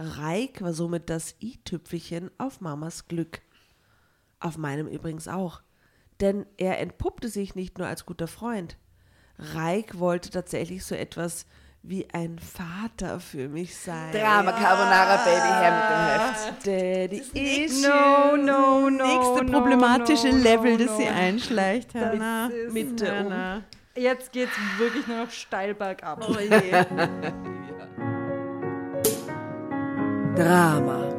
Reik war somit das i-Tüpfelchen auf Mamas Glück. Auf meinem übrigens auch. Denn er entpuppte sich nicht nur als guter Freund. Reik wollte tatsächlich so etwas wie ein Vater für mich sein. Drama Carbonara Baby her mit dem Heft. Daddy ist No, no, no. Nächste no, problematische no, Level, no, das sie no. einschleicht, Hannah. Mitte um. Hannah. Jetzt geht's wirklich nur noch steil bergab. Oh je. Drama.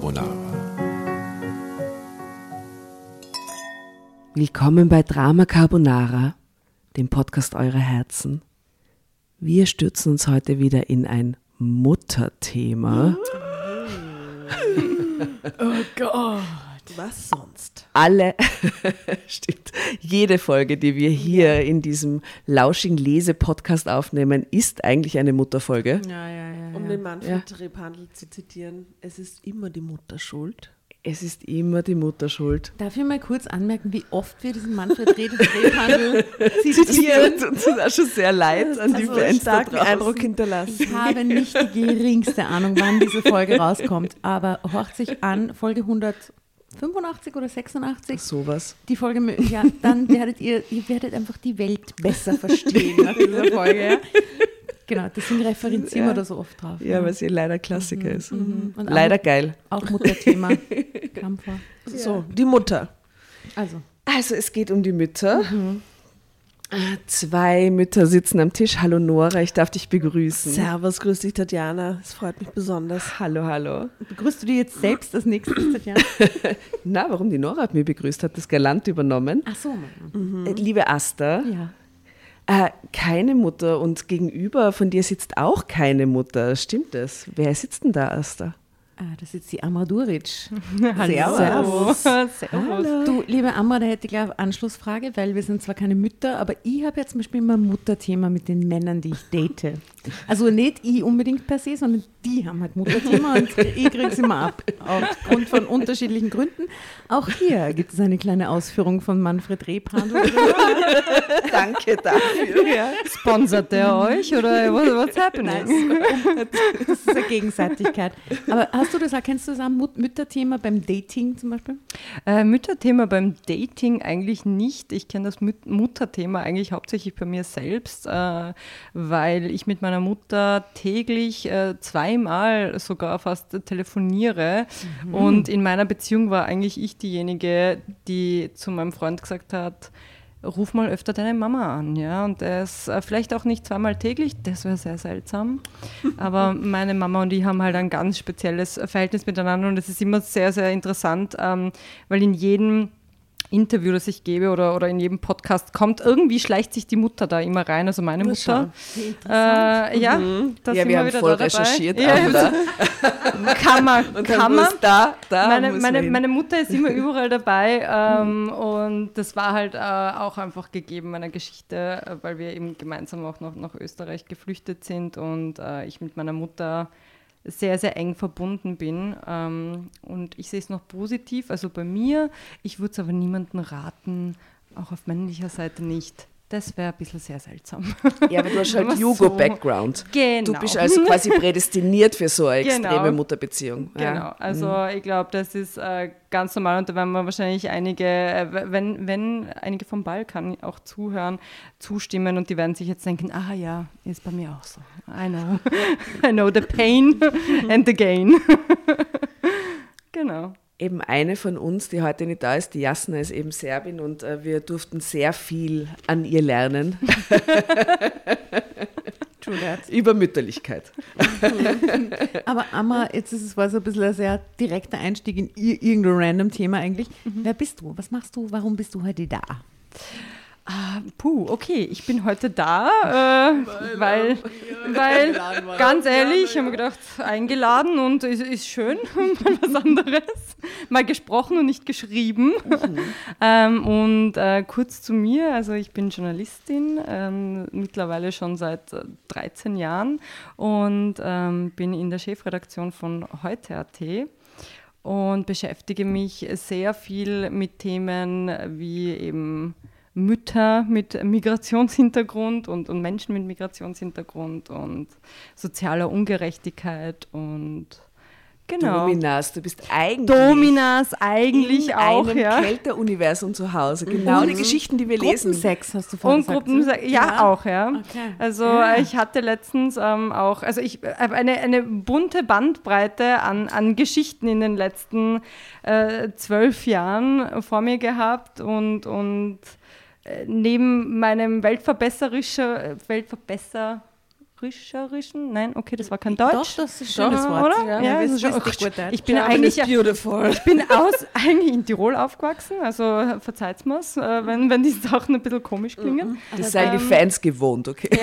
Carbonara. Willkommen bei Drama Carbonara, dem Podcast eurer Herzen. Wir stürzen uns heute wieder in ein Mutterthema. Was sonst? Alle, stimmt, jede Folge, die wir hier in diesem lauschigen Lese-Podcast aufnehmen, ist eigentlich eine Mutterfolge. Ja, ja, ja. Um den Manfred Rebhandel zu zitieren, es ist immer die Mutter schuld. Es ist immer die Mutter schuld. Darf ich mal kurz anmerken, wie oft wir diesen Manfred Redhandel zitieren? Tut uns auch schon sehr leid an die Also Fans da Starken draußen. Eindruck hinterlassen. Ich habe nicht die geringste Ahnung, wann diese Folge rauskommt, aber horcht sich an, Folge 185 oder 86. Sowas. Die Folge, ja, dann werdet ihr, ihr werdet einfach die Welt besser verstehen nach dieser Folge. Ja. Genau, deswegen referenzieren wir da so oft drauf. Ja, weil sie leider Klassiker ist. Und Leider geil. Auch, auch Mutterthema kam vor. So, die Mutter. Also, Also es geht um die Mütter. Äh, Zwei Mütter sitzen am Tisch. Hallo Nora, ich darf dich begrüßen. Servus, grüß dich, Tatjana. Es freut mich besonders. Hallo, hallo. begrüßt du die jetzt selbst als nächstes, Tatjana? Na, warum die Nora hat mir begrüßt, hat das galant übernommen. Ach so, Äh, Liebe Asta, ja. äh, keine Mutter und gegenüber von dir sitzt auch keine Mutter. Stimmt das? Wer sitzt denn da, Asta? Ah, da sitzt die Amra Duric. Servus. Servus. Du, liebe Amra, da hätte ich gleich eine Anschlussfrage, weil wir sind zwar keine Mütter, aber ich habe ja zum Beispiel immer ein Mutterthema mit den Männern, die ich date. Also nicht ich unbedingt per se, sondern die haben halt Mutterthema und ich kriege es immer ab. Aufgrund von unterschiedlichen Gründen. Auch hier gibt es eine kleine Ausführung von Manfred Rebhandel. Danke dafür. ja. Sponsert der euch oder what, what's happening? Das ist eine Gegenseitigkeit. Aber hast du das kennst du das auch Mütterthema beim Dating zum Beispiel? Äh, Mütterthema beim Dating eigentlich nicht. Ich kenne das Müt Mutterthema eigentlich hauptsächlich bei mir selbst, äh, weil ich mit meiner Mutter täglich äh, zweimal sogar fast telefoniere. Und in meiner Beziehung war eigentlich ich diejenige, die zu meinem Freund gesagt hat, ruf mal öfter deine Mama an, ja. Und das äh, vielleicht auch nicht zweimal täglich, das wäre sehr seltsam. Aber meine Mama und ich haben halt ein ganz spezielles Verhältnis miteinander und es ist immer sehr, sehr interessant, ähm, weil in jedem Interview, das ich gebe oder, oder in jedem Podcast kommt, irgendwie schleicht sich die Mutter da immer rein, also meine Mutter. Äh, ja, da Ja, sind wir haben wieder voll da recherchiert. Ja, aber kann man, und kann dann man. muss da, da Meine, meine, meine Mutter ist immer überall dabei ähm, und das war halt äh, auch einfach gegeben meiner Geschichte, äh, weil wir eben gemeinsam auch noch nach Österreich geflüchtet sind und äh, ich mit meiner Mutter sehr, sehr eng verbunden bin. Ähm, und ich sehe es noch positiv, also bei mir, ich würde es aber niemandem raten, auch auf männlicher Seite nicht, Das wäre ein bisschen sehr seltsam. Ja, aber du hast halt so. Jugo-Background. Genau. Du bist also quasi prädestiniert für so eine Genau. extreme Mutterbeziehung. Genau, Ja. also ich glaube, das ist äh, ganz normal und da werden wir wahrscheinlich einige, äh, wenn, wenn einige vom Balkan auch zuhören, zustimmen und die werden sich jetzt denken, ah ja, ist bei mir auch so. I know. I know the pain and the gain. genau. Eben eine von uns, die heute nicht da ist, die Jasna ist eben Serbin und äh, wir durften sehr viel an ihr lernen über Mütterlichkeit. Aber Amma, jetzt ist es war so ein bisschen ein sehr direkter Einstieg in ir- irgendein random Thema eigentlich. Wer bist du? Was machst du? Warum bist du heute da? Ah, puh, okay, ich bin heute da, äh, weil, weil ganz ehrlich, ich habe mir gedacht, eingeladen und ist, ist schön, mal was anderes. Mal gesprochen und nicht geschrieben. ähm, und äh, kurz zu mir, also ich bin Journalistin, ähm, mittlerweile schon seit äh, 13 Jahren und ähm, bin in der Chefredaktion von heute.at und beschäftige mich sehr viel mit Themen wie eben Mütter mit Migrationshintergrund und, und Menschen mit Migrationshintergrund und sozialer Ungerechtigkeit und genau. Dominas, du bist eigentlich Dominas eigentlich in auch, einem ja. Kälteruniversum zu Hause. Genau die Geschichten, die wir lesen. Gruppensex hast du vorhin Und gesagt. Gruppen, ne? ja, auch, ja. Okay. Also äh, ich hatte letztens ähm, auch, also ich habe eine, eine bunte Bandbreite an, an Geschichten in den letzten äh, zwölf Jahren vor mir gehabt und, und äh, neben meinem weltverbesserischer, weltverbesserischerischen, nein, okay, das war kein Deutsch. Doch, das ist ein schönes Doch, Wort. oder? Ja, Ja, wir das ist schon- richtig gut Deutsch. Ich bin German eigentlich ich bin aus, eigentlich in Tirol aufgewachsen, also verzeiht mir's, äh, wenn, wenn die Sachen ein bisschen komisch klingen. Das seien die Fans gewohnt, okay?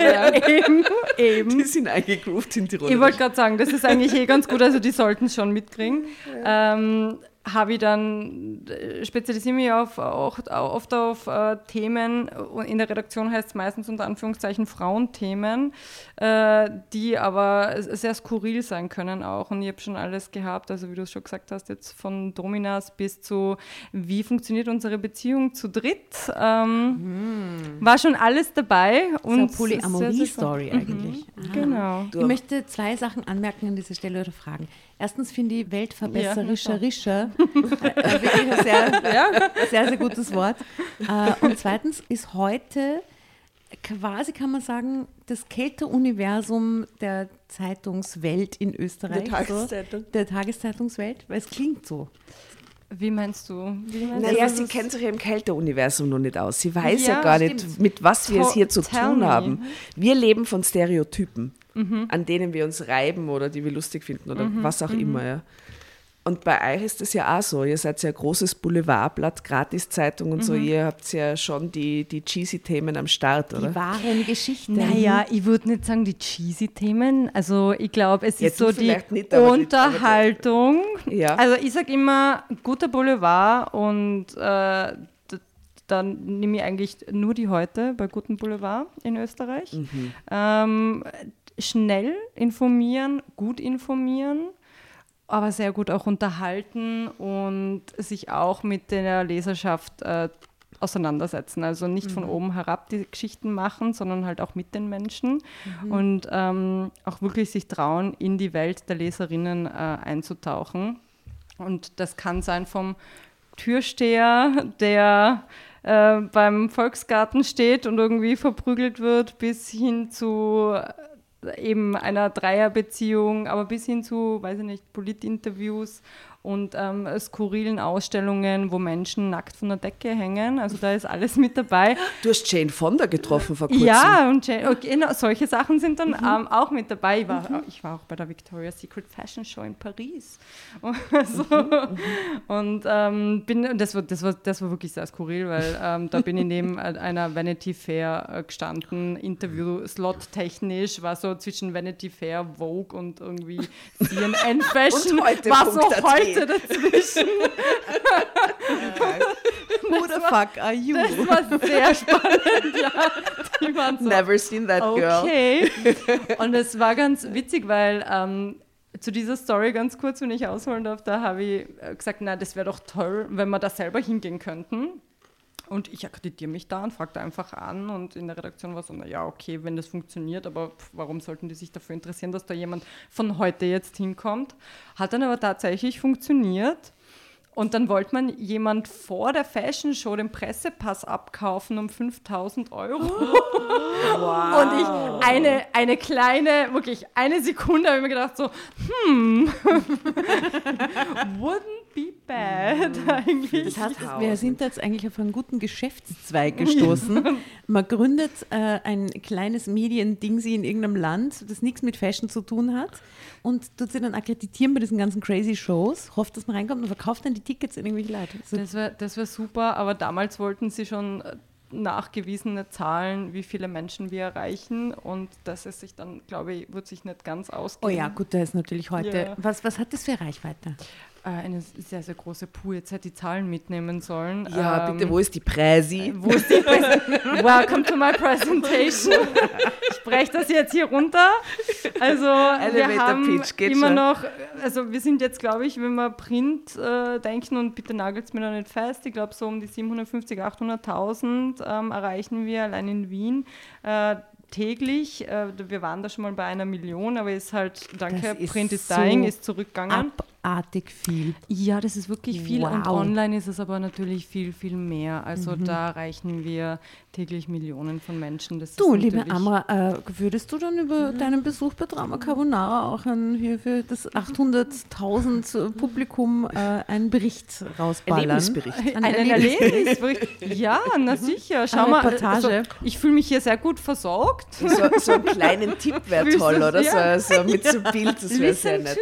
Ja, eben, eben. Die sind eingegroovt in Tirol. Ich wollte gerade sagen, das ist eigentlich eh ganz gut, also die sollten es schon mitkriegen. Ähm, habe ich dann, äh, spezialisiere mich auf, auch, oft auf äh, Themen, und in der Redaktion heißt es meistens unter Anführungszeichen Frauenthemen, äh, die aber sehr skurril sein können auch. Und ich habe schon alles gehabt, also wie du es schon gesagt hast, jetzt von Dominas bis zu, wie funktioniert unsere Beziehung zu dritt. Ähm, War schon alles dabei. Und Und so Polyamorie-Story eigentlich. Ah. Genau. Ich möchte zwei Sachen anmerken an dieser Stelle oder fragen. Erstens finde ich weltverbesserischer äh, wirklich ein sehr, sehr, sehr gutes Wort. Äh, und zweitens ist heute quasi, kann man sagen, das Kälteuniversum der Zeitungswelt in Österreich. Der Tageszeitung. So, der Tageszeitungswelt, weil es klingt so. Wie meinst du? Wie meinst Naja, du? sie kennt sich ja im Kälteuniversum noch nicht aus. Sie weiß ja, Ja, gar stimmt. nicht, mit was wir es hier zu Tell tun me. haben. Wir leben von Stereotypen, an denen wir uns reiben oder die wir lustig finden oder was auch immer. Ja. Und bei euch ist das ja auch so. Ihr seid ja ein großes Boulevardblatt, Gratiszeitung und so. Ihr habt ja schon die, die cheesy Themen am Start, oder? Die wahren Geschichten. Naja, ich würde nicht sagen die cheesy Themen. Also ich glaube, es Ja, ist so die nicht, aber die- Unterhaltung. Ja. Also ich sage immer, guter Boulevard und äh, dann nehme ich eigentlich nur die heute bei Guten Boulevard in Österreich. Mhm. Ähm, schnell informieren, gut informieren, aber sehr gut auch unterhalten und sich auch mit der Leserschaft äh, auseinandersetzen. Also nicht von oben herab die Geschichten machen, sondern halt auch mit den Menschen und ähm, auch wirklich sich trauen, in die Welt der Leserinnen äh, einzutauchen. Und das kann sein vom Türsteher, der äh, beim Volksgarten steht und irgendwie verprügelt wird, bis hin zu eben einer Dreierbeziehung, aber bis hin zu, weiß ich nicht, Politinterviews und ähm, skurrilen Ausstellungen, wo Menschen nackt von der Decke hängen. Also da ist alles mit dabei. Du hast Jane Fonda getroffen vor kurzem. Ja, und Jane, okay, genau, solche Sachen sind dann ähm, auch mit dabei. Ich war, ich war auch bei der Victoria's Secret Fashion Show in Paris. Also, Und ähm, bin, das, war, das, war, das war wirklich sehr skurril, weil ähm, da bin ich neben einer Vanity Fair äh, gestanden, Interview-Slot technisch, war so zwischen Vanity Fair, Vogue und irgendwie CNN Fashion. Und heute war so Punkt Heute dazwischen. Who the fuck are you? Das war sehr spannend, ja. So, Never seen that girl. Okay. Und es war ganz witzig, weil ähm, zu dieser Story ganz kurz, wenn ich ausholen darf, da habe ich äh, gesagt, na, das wäre doch toll, wenn wir da selber hingehen könnten. Und ich akkreditiere mich da und frage da einfach an und in der Redaktion war so, naja, okay, wenn das funktioniert, aber pf, warum sollten die sich dafür interessieren, dass da jemand von heute jetzt hinkommt? Hat dann aber tatsächlich funktioniert. Und dann wollte man jemand vor der Fashion Show den Pressepass abkaufen um 5000 Euro. Und ich eine, eine kleine, wirklich eine Sekunde habe ich mir gedacht so, hm, wouldn't be bad eigentlich. Das heißt, wir sind jetzt eigentlich auf einen guten Geschäftszweig gestoßen. Man gründet äh, ein kleines Mediending in irgendeinem Land, das nichts mit Fashion zu tun hat und tut sie dann akkreditieren bei diesen ganzen crazy Shows, hofft, dass man reinkommt und verkauft dann die Tickets an irgendwelche Leute. Also Das wäre das wär super, aber damals wollten sie schon äh, nachgewiesene Zahlen, wie viele Menschen wir erreichen und das ist sich dann, glaube ich, wird sich nicht ganz oh ausgehen. ja, gut, da ist natürlich heute. Ja. Was, was hat das für Reichweite? Äh, eine sehr, sehr große Puh. Jetzt hätte die Zahlen mitnehmen sollen. Ja, Ähm, bitte, wo ist die Präsi? Wo ist die Präs Welcome to my presentation. Ich spreche das jetzt hier runter. Also wir Elevator haben Pitch, geht immer schon. noch, also wir sind jetzt, glaube ich, wenn wir Print äh, denken und bitte nagelt es mir da nicht fest, ich glaube so um die 750, 800.000 ähm, erreichen wir allein in Wien. Äh, täglich, äh, wir waren da schon mal bei einer Million, aber ist halt, danke, ist Print is so dying, ist zurückgegangen. Abartig viel. Ja, das ist wirklich viel und Wow. online ist es aber natürlich viel, viel mehr. Also da erreichen wir täglich Millionen von Menschen. Das Du, ist liebe Amra, äh, würdest du dann über deinen Besuch bei Drama Carbonara auch ein, hier für das 800.000 Publikum äh, einen Bericht rausballern? Erlebnisbericht. Ein Einen Erlebnis- Erlebnisbericht. ja, na sicher. Schau Eine mal, Reportage. also, ich fühle mich hier sehr gut versorgt. So, so einen kleinen Tipp wäre toll, oder? Ja. So, so mit so Bild, das wäre sehr nett.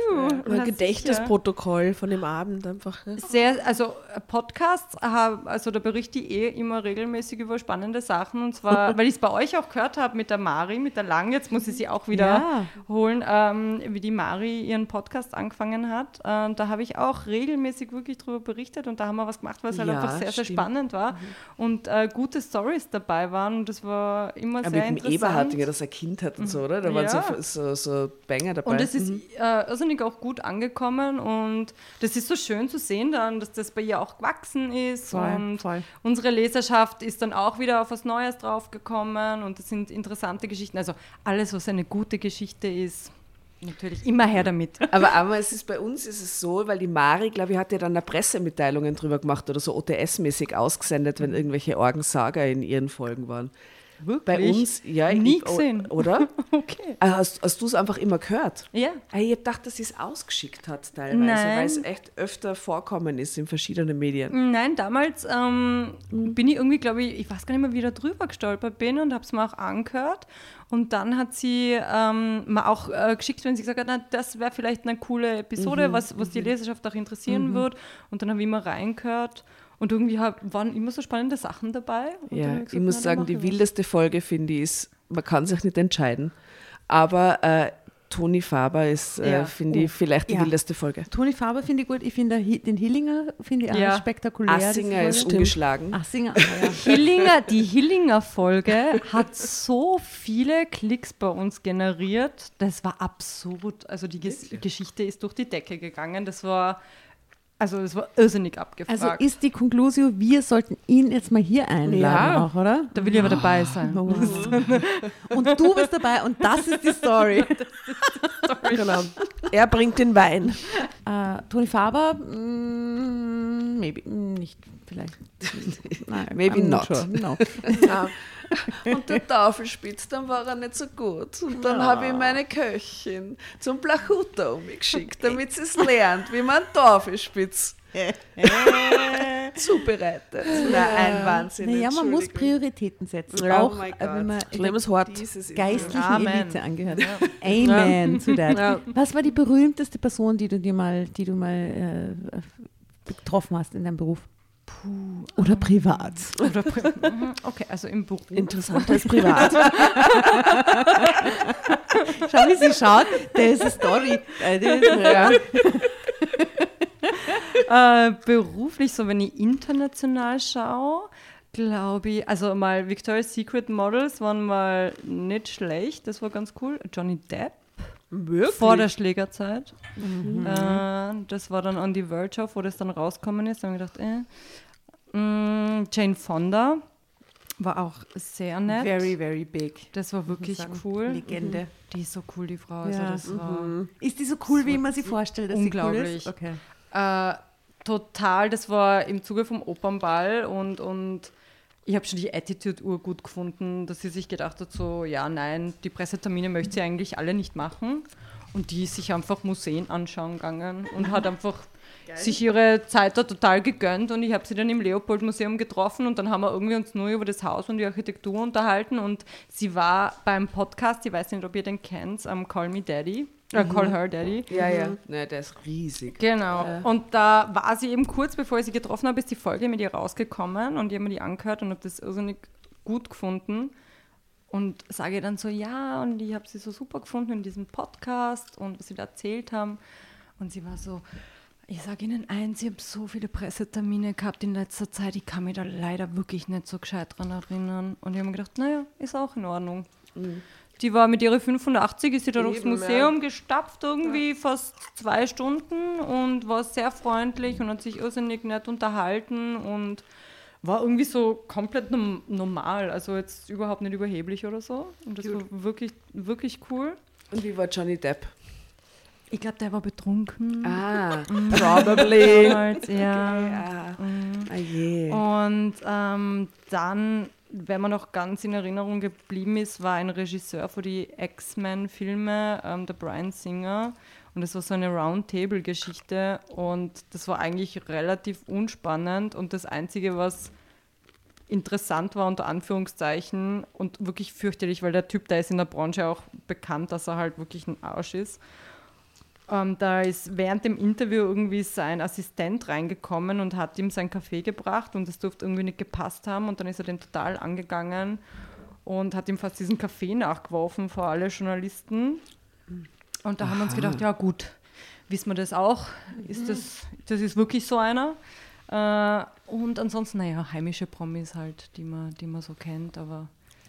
Oder sicher. Gedächtnisprotokoll von dem Abend einfach. Ne? Sehr, also Podcasts, haben- also da berichte ich eh immer regelmäßig über spannende Sachen und zwar, weil ich es bei euch auch gehört habe mit der Mari, mit der Lang, jetzt muss ich sie auch wieder Ja. holen, ähm, wie die Mari ihren Podcast angefangen hat. Äh, da habe ich auch regelmäßig wirklich darüber berichtet und da haben wir was gemacht, was halt Ja, einfach sehr, sehr stimmt. spannend war und äh, gute Stories dabei waren und das war immer Aber sehr mit dem interessant. Eberhardinger, dass er Kind hat und so, oder? Da waren Ja. so, so, so Banger dabei. Und es ist äh, irrsinnig auch gut angekommen und das ist so schön zu sehen dann, dass das bei ihr auch gewachsen ist Voll, und voll. unsere Leserschaft ist dann auch wieder auf was Neues draufgekommen und das sind interessante Geschichten. Also alles, was eine gute Geschichte ist, natürlich immer her damit. Aber, aber es ist bei uns ist es so, weil die Mari, glaube ich, hat ja dann da Pressemitteilungen drüber gemacht oder so OTS-mäßig ausgesendet, wenn irgendwelche Orgensager in ihren Folgen waren. Bei Wirklich? uns, ja, Nie ich, gesehen. Oder? Okay. Ah, Hast, hast du es einfach immer gehört? Ja. Ah, Ich habe gedacht, dass sie es ausgeschickt hat teilweise, Nein. weil es echt öfter vorkommen ist in verschiedenen Medien. Nein, damals ähm, bin ich irgendwie, glaube ich, ich weiß gar nicht mehr, wie ich da drüber gestolpert bin und habe es mir auch angehört. Und dann hat sie ähm, mir auch äh, geschickt, wenn sie gesagt hat, na, das wäre vielleicht eine coole Episode, was, was die Leserschaft auch interessieren wird. Und dann habe ich immer reingehört. Und irgendwie hab, waren immer so spannende Sachen dabei. Ja, ich gesagt, muss na, dann sagen, die ich was. wildeste Folge, finde ich, ist, man kann sich nicht entscheiden. Aber äh, Toni Faber ist, äh, Ja. finde ich, vielleicht die Ja. wildeste Folge. Toni Faber finde ich gut. Ich finde den Hillinger finde ich auch Ja. spektakulär. Assinger ist ungeschlagen. Assinger, ah, ja. Hillinger, die Hillinger-Folge hat so viele Klicks bei uns generiert. Das war absurd. Also die Ges Geschichte ist durch die Decke gegangen. Das war, also das war irrsinnig abgefragt. Also ist die Conclusio, wir sollten ihn jetzt mal hier einladen Ja. auch, oder? da will ich aber dabei sein. Oh. Und du bist dabei und das ist die Story. Genau. Er bringt den Wein. Äh, Toni Faber, mm, maybe, mm, nicht, vielleicht. Nein, Maybe I'm not. sure. No. Ja. Und der Tafelspitz, dann war er nicht so gut. Und dann habe ich meine Köchin zum Plachuta umgeschickt, damit sie es lernt, wie man Tafelspitz zubereitet. Nein, ein Wahnsinn. Naja, man muss. Prioritäten setzen. Ja, auch oh mein äh, wenn Gott. man Schlimmes Wort. Dieses geistlichen Amen. Elite angehört. Amen zu that. Ja. Was war die berühmteste Person, die du dir mal, die du mal äh, getroffen hast in deinem Beruf? Oder privat. Oder Pri- Mhm, okay, also im Beruf. Interessanter als privat. Schau, wie sie schaut. Der ist eine Story. Äh, ja. Äh, beruflich, so wenn ich international schaue, glaube ich, also mal Victoria's Secret Models waren mal nicht schlecht, das war ganz cool. Johnny Depp Wirklich? vor der Schlägerzeit. Äh, das war dann on the verge of, wo das dann rausgekommen ist. Da habe ich gedacht, äh. Mm, Jane Fonda war auch sehr nett. Very, very big. das war wirklich cool. Legende. Die ist so cool, die Frau. Also Ja. das war Ist die so cool, wie man sie vorstellt, dass unglaublich. sie cool ist? Okay. Äh, total, das war im Zuge vom Opernball und, und ich habe schon die Attitude urgut gefunden, dass sie sich gedacht hat, so, ja, nein, die Pressetermine möchte sie eigentlich alle nicht machen. Und die ist sich einfach Museen anschauen gegangen und hat einfach sich ihre Zeit da total gegönnt. Und ich habe sie dann im Leopold-Museum getroffen und dann haben wir irgendwie uns nur über das Haus und die Architektur unterhalten. Und sie war beim Podcast, ich weiß nicht, ob ihr den kennt, am Call Me Daddy, äh, Call Her Daddy. Ja, ja. Ne, der ist riesig. Genau. Und da war sie eben kurz bevor ich sie getroffen habe, ist die Folge mit ihr rausgekommen und ich habe mir die angehört und habe das irrsinnig gut gefunden. Und sage dann so, ja, und ich habe sie so super gefunden in diesem Podcast und was sie da erzählt haben. Und sie war so, ich sage Ihnen eins, ich habe so viele Pressetermine gehabt in letzter Zeit, ich kann mich da leider wirklich nicht so gescheit dran erinnern. Und ich habe mir gedacht, naja, ist auch in Ordnung. Die war mit ihrer 580, ist sie da durchs Eben, ja. Museum gestapft, irgendwie fast zwei Stunden und war sehr freundlich und hat sich irrsinnig nett unterhalten und war irgendwie so komplett normal, also jetzt überhaupt nicht überheblich oder so. Und das war wirklich, wirklich cool. Und wie war Johnny Depp? Ich glaube, der war betrunken. Ah, probably. Damals, ja. ja. Ah je. Und ähm, dann, wenn man noch ganz in Erinnerung geblieben ist, war ein Regisseur für die X-Men-Filme, ähm, der Brian Singer. Und das war so eine Roundtable-Geschichte. Und das war eigentlich relativ unspannend. Und das Einzige, was interessant war, unter Anführungszeichen, und wirklich fürchterlich, weil der Typ, der ist in der Branche auch bekannt, dass er halt wirklich ein Arsch ist. Ähm, da ist während dem Interview irgendwie sein Assistent reingekommen und hat ihm sein Kaffee gebracht und es durfte irgendwie nicht gepasst haben und dann ist er den total angegangen und hat ihm fast diesen Kaffee nachgeworfen vor alle Journalisten. Und da haben wir uns gedacht, ja gut, wissen wir das auch? Ist das, das ist wirklich so einer? Äh, und ansonsten, naja, heimische Promis halt, die man, die man so kennt, aber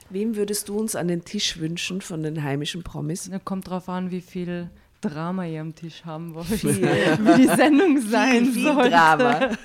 Wem würdest du uns an den Tisch wünschen von den heimischen Promis? kommt drauf an, wie viel Drama ihr am Tisch haben wollt, wie die Sendung sein Viel, viel soll. Drama.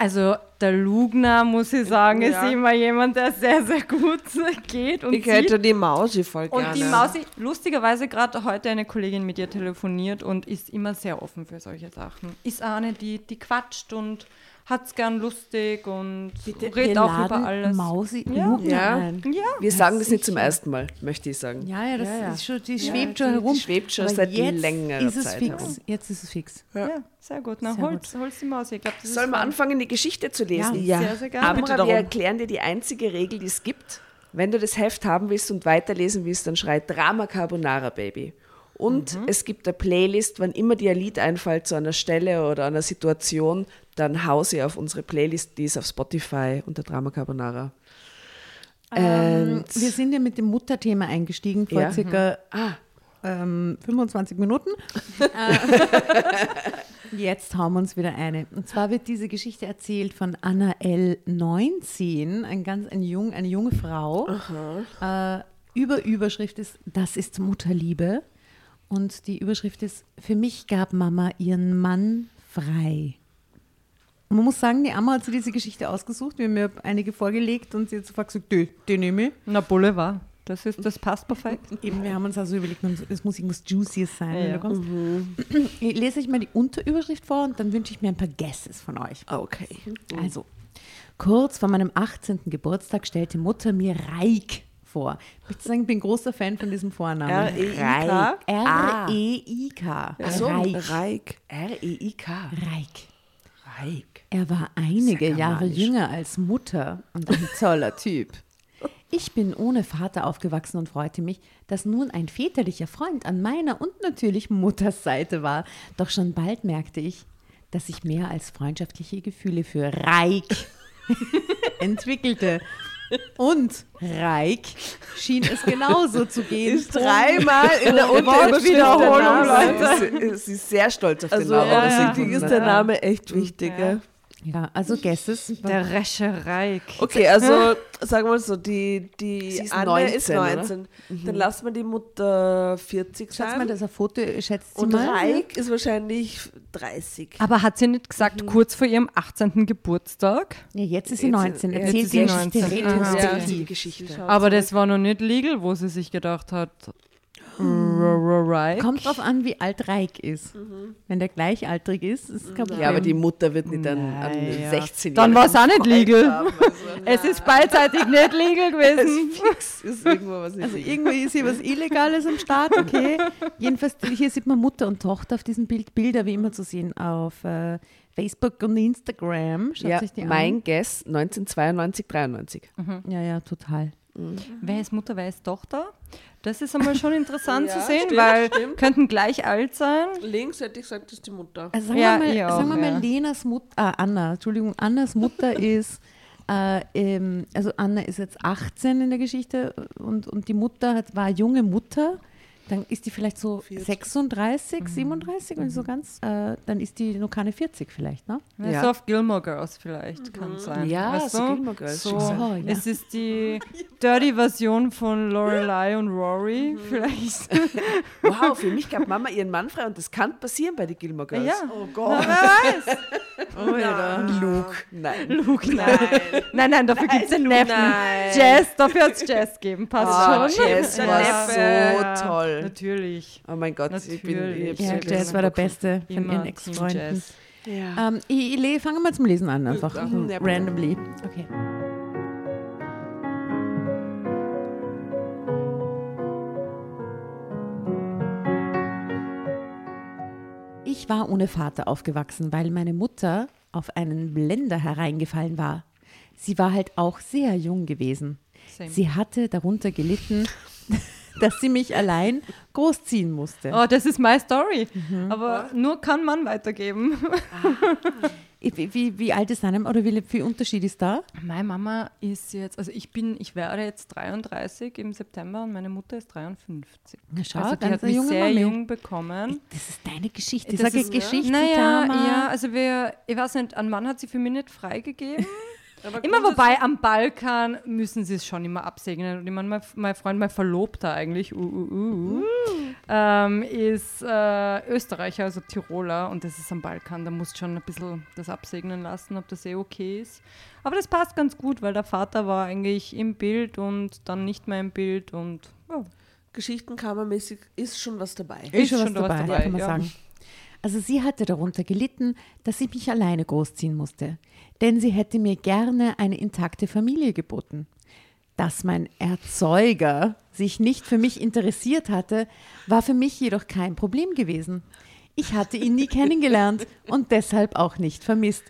Also der Lugner, muss ich sagen, Ja. ist immer jemand, der sehr, sehr gut geht und Ich hätte sieht. die Mausi voll Und gerne. die Mausi, lustigerweise gerade heute eine Kollegin mit ihr telefoniert und ist immer sehr offen für solche Sachen. Ist auch eine, die, die quatscht und hat es gern lustig und redet auch über alles. Mausi Ja. Ja. ein. Ja, Wir sagen das nicht zum ersten Mal, möchte ich sagen. Ja, ja, das Ja, ja. Ist schon, die schwebt die- schon die herum. schwebt schon Aber seit jetzt längerer ist es Zeit fix. herum. Jetzt ist es fix. ja. sehr gut. Na, Sehr hol's, hol's die Mausi. Ich glaub, das wir fun. anfangen, die Geschichte zu lesen? Ja. Sehr, sehr gerne. bitte darum. wir erklären dir die einzige Regel, die es gibt. Wenn du das Heft haben willst und weiterlesen willst, dann schrei Drama Carbonara Baby. Und es gibt eine Playlist, wann immer dir ein Lied einfällt zu einer Stelle oder einer Situation, dann hau sie auf unsere Playlist, die ist auf Spotify unter Drama Carbonara. Ähm, wir sind ja mit dem Mutterthema eingestiegen vor Ja. circa Ah, ähm, 25 Minuten. Jetzt hauen wir uns wieder eine. Und zwar wird diese Geschichte erzählt von Anna L. 19, ein ganz, ein jung, eine junge Frau. Äh, über Überschrift ist Das ist Mutterliebe. Und die Überschrift ist Für mich gab Mama ihren Mann frei. Man muss sagen, die Amma hat sich diese Geschichte ausgesucht. Wir haben mir einige vorgelegt und sie hat sofort gesagt, die, die nehme ich. Na, Boulevard. Das, ist, das passt perfekt. Eben, wir haben uns also überlegt, es muss irgendwas Juicyes sein, wenn Ja. du kommst. Ich lese euch mal die Unterüberschrift vor und dann wünsche ich mir ein paar Guesses von euch. Okay. Also, kurz vor meinem 18. Geburtstag stellte Mutter mir Reik vor. Ich möchte sagen, ich bin großer Fan von diesem Vornamen. R-E-I-K? R-E-I-K. Ach so, Reik. Reik. R-E-I-K. Reik. Reik. Er war einige Sehr Jahre jünger als Mutter und ein toller Typ. Ich bin ohne Vater aufgewachsen und freute mich, dass nun ein väterlicher Freund an meiner und natürlich Mutters Seite war. Doch schon bald merkte ich, dass ich mehr als freundschaftliche Gefühle für Reik entwickelte. Und Reik schien es genauso zu gehen. Ist dreimal in der Unterüberschrift. Leute. Sie, ist sehr stolz auf den Also Namen. ja, ja. gefunden ist der Name echt wichtig. Ja. Ja. Also Guesses. Der Rescherei. Okay, also sagen wir mal so, die, die Sie ist Anne 19, ist 19. Dann lassen wir die Mutter 40 Schaut sein. mal, das ist ein Foto, schätzt sie und mal. Reik ist wahrscheinlich 30. Aber hat sie nicht gesagt, kurz vor ihrem 18. Geburtstag? Ja, jetzt ist sie Jetzt- 19. jetzt Erzählt ist die sie 19. Geschichte. Aha, Ja, okay. die Geschichte. Aber das war noch nicht legal, wo sie sich gedacht hat, right? Kommt drauf an, wie alt Reik ist. Wenn der gleichaltrig ist, ist es kein Problem. Ja, aber die Mutter wird nicht an, an Naja. 16 Dann Jahren war's auch nicht legal. haben, Also, Es ist beidseitig nicht legal gewesen. fix ist irgendwo was nicht Also legal. irgendwie ist hier was Illegales am Start, okay. Jedenfalls, hier sieht man Mutter und Tochter auf diesem Bild, Bilder wie immer zu sehen auf äh, Facebook und Instagram. Schaut Ja, sich die mein Guess 1992, 93. an. Ja, ja, total. Wer ist Mutter, wer ist Tochter? Das ist einmal schon interessant Ja, zu sehen, stimmt, weil stimmt. könnten gleich alt sein. Links hätte ich gesagt, das ist die Mutter. Also sagen Ja, wir mal, auch, sagen wir mal ja. Lenas Mutter, ah, Anna, Entschuldigung, Annas Mutter ist, äh, ähm, also Anna ist jetzt 18 in der Geschichte und, und die Mutter hat, war junge Mutter. Dann ist die vielleicht so 40. 36, 37 und so ganz, äh, dann ist die noch keine 40 vielleicht, ne? Ja. Ja. So auf Gilmore Girls vielleicht kann sein. Ja, weißt so? Gilmore Girls, So. Oh, ja. Es ist die dirty Version von Lorelei und Rory vielleicht. Wow, für mich gab Mama ihren Mann frei und das kann passieren bei den Gilmore Girls. Ja. Oh Gott. Wer weiß. Luke, nein. Luke, nein. Nein, nein, dafür gibt es den Neffen. Nein. Jazz, dafür hat es Jazz gegeben. Passt Ah, schon. Jazz war so toll. Natürlich. Oh mein Gott, ich bin Natürlich. ich Ja, Jazz war der Beste von Immer ihren Ex-Freunden. Ja. Ähm, ich, ich fange mal zum Lesen an, einfach Mhm, ja, randomly. Okay. Ich war ohne Vater aufgewachsen, weil meine Mutter auf einen Blender hereingefallen war. Sie war halt auch sehr jung gewesen. Same. Sie hatte darunter gelitten, dass sie mich allein großziehen musste. Oh, das ist my story. Mhm. Aber nur kann man weitergeben. Wie, wie, wie alt ist deinem oder wie viel Unterschied ist da? Meine Mama ist jetzt, also ich bin, ich werde jetzt 33 im September und meine Mutter ist 53. Na schau, also die ganz hat mich junge sehr Mami. jung bekommen. Das ist deine Geschichte. Das Sag ich ist- Geschichte, Naja, ja, also wir, ich weiß nicht, einen Mann hat sie für mich nicht freigegeben. Aber Immer wobei, am Balkan müssen sie es schon immer absegnen. Und ich meine, mein, mein Freund, mein Verlobter eigentlich, uh, uh, uh, ähm, ist äh, Österreicher, also Tiroler. Und das ist am Balkan, da musst du schon ein bisschen das absegnen lassen, ob das eh okay ist. Aber das passt ganz gut, weil der Vater war eigentlich im Bild und dann nicht mehr im Bild. Und ja, Geschichtenkammermäßig ist schon was dabei. ist schon was schon da was dabei, dabei, kann man ja. sagen. Also sie hatte darunter gelitten, dass ich mich alleine großziehen musste, denn sie hätte mir gerne eine intakte Familie geboten. Dass mein Erzeuger sich nicht für mich interessiert hatte, war für mich jedoch kein Problem gewesen. Ich hatte ihn nie kennengelernt und deshalb auch nicht vermisst.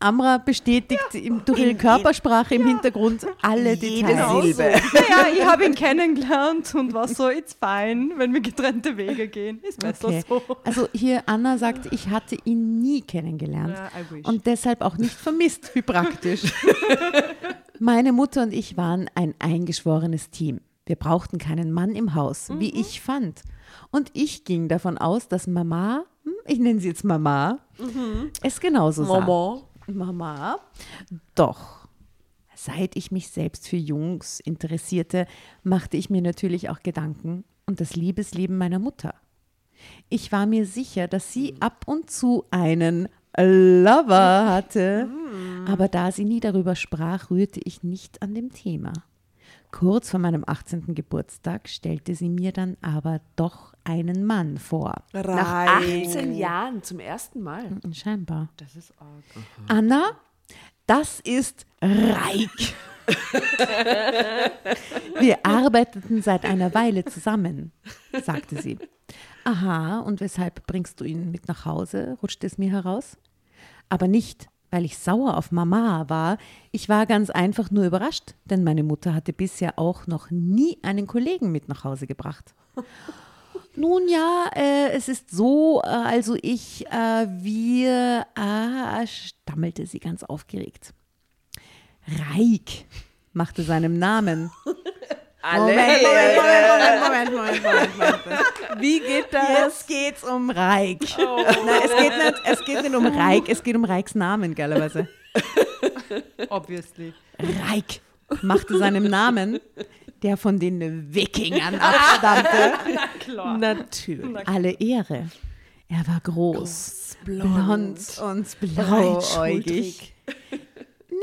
Amra bestätigt im, durch ihre Körpersprache im Hintergrund alle Jede Details. Silbe. naja, ich habe ihn kennengelernt und war so, it's fine, wenn wir getrennte Wege gehen. Ist besser Okay. so. Also hier Anna sagt, ich hatte ihn nie kennengelernt Ja, und deshalb auch nicht vermisst. Wie praktisch. Meine Mutter und ich waren ein eingeschworenes Team. Wir brauchten keinen Mann im Haus, wie ich fand. Und ich ging davon aus, dass Mama, ich nenne sie jetzt Mama, es genauso sah. Mama. Mama. Doch, seit ich mich selbst für Jungs interessierte, machte ich mir natürlich auch Gedanken um das Liebesleben meiner Mutter. Ich war mir sicher, dass sie ab und zu einen Lover hatte, aber da sie nie darüber sprach, rührte ich nicht an dem Thema. Kurz vor meinem 18. Geburtstag stellte sie mir dann aber doch einen Mann vor. Nach Rein. 18 Jahren zum ersten Mal. Scheinbar. Das ist arg. Anna, das ist Reik. Wir arbeiteten seit einer Weile zusammen, sagte sie. Aha, und weshalb bringst du ihn mit nach Hause? rutschte es mir heraus. Aber nicht, weil ich sauer auf Mama war. Ich war ganz einfach nur überrascht, denn meine Mutter hatte bisher auch noch nie einen Kollegen mit nach Hause gebracht. Nun ja, äh, es ist so, äh, also ich, äh, wir, ah, stammelte sie ganz aufgeregt. Reik machte seinem Namen. Alle Moment, Moment. Moment, Moment, Moment, Moment, Moment. Wie geht das? Jetzt geht's um Reik. Nein, es geht, nicht, es geht nicht um Reik, es geht um Reiks Namen, geilerweise. Obviously. Reik machte seinem Namen, der von den Wikingern abstammte, Natürlich. alle Ehre. Er war groß, blond und blauäugig.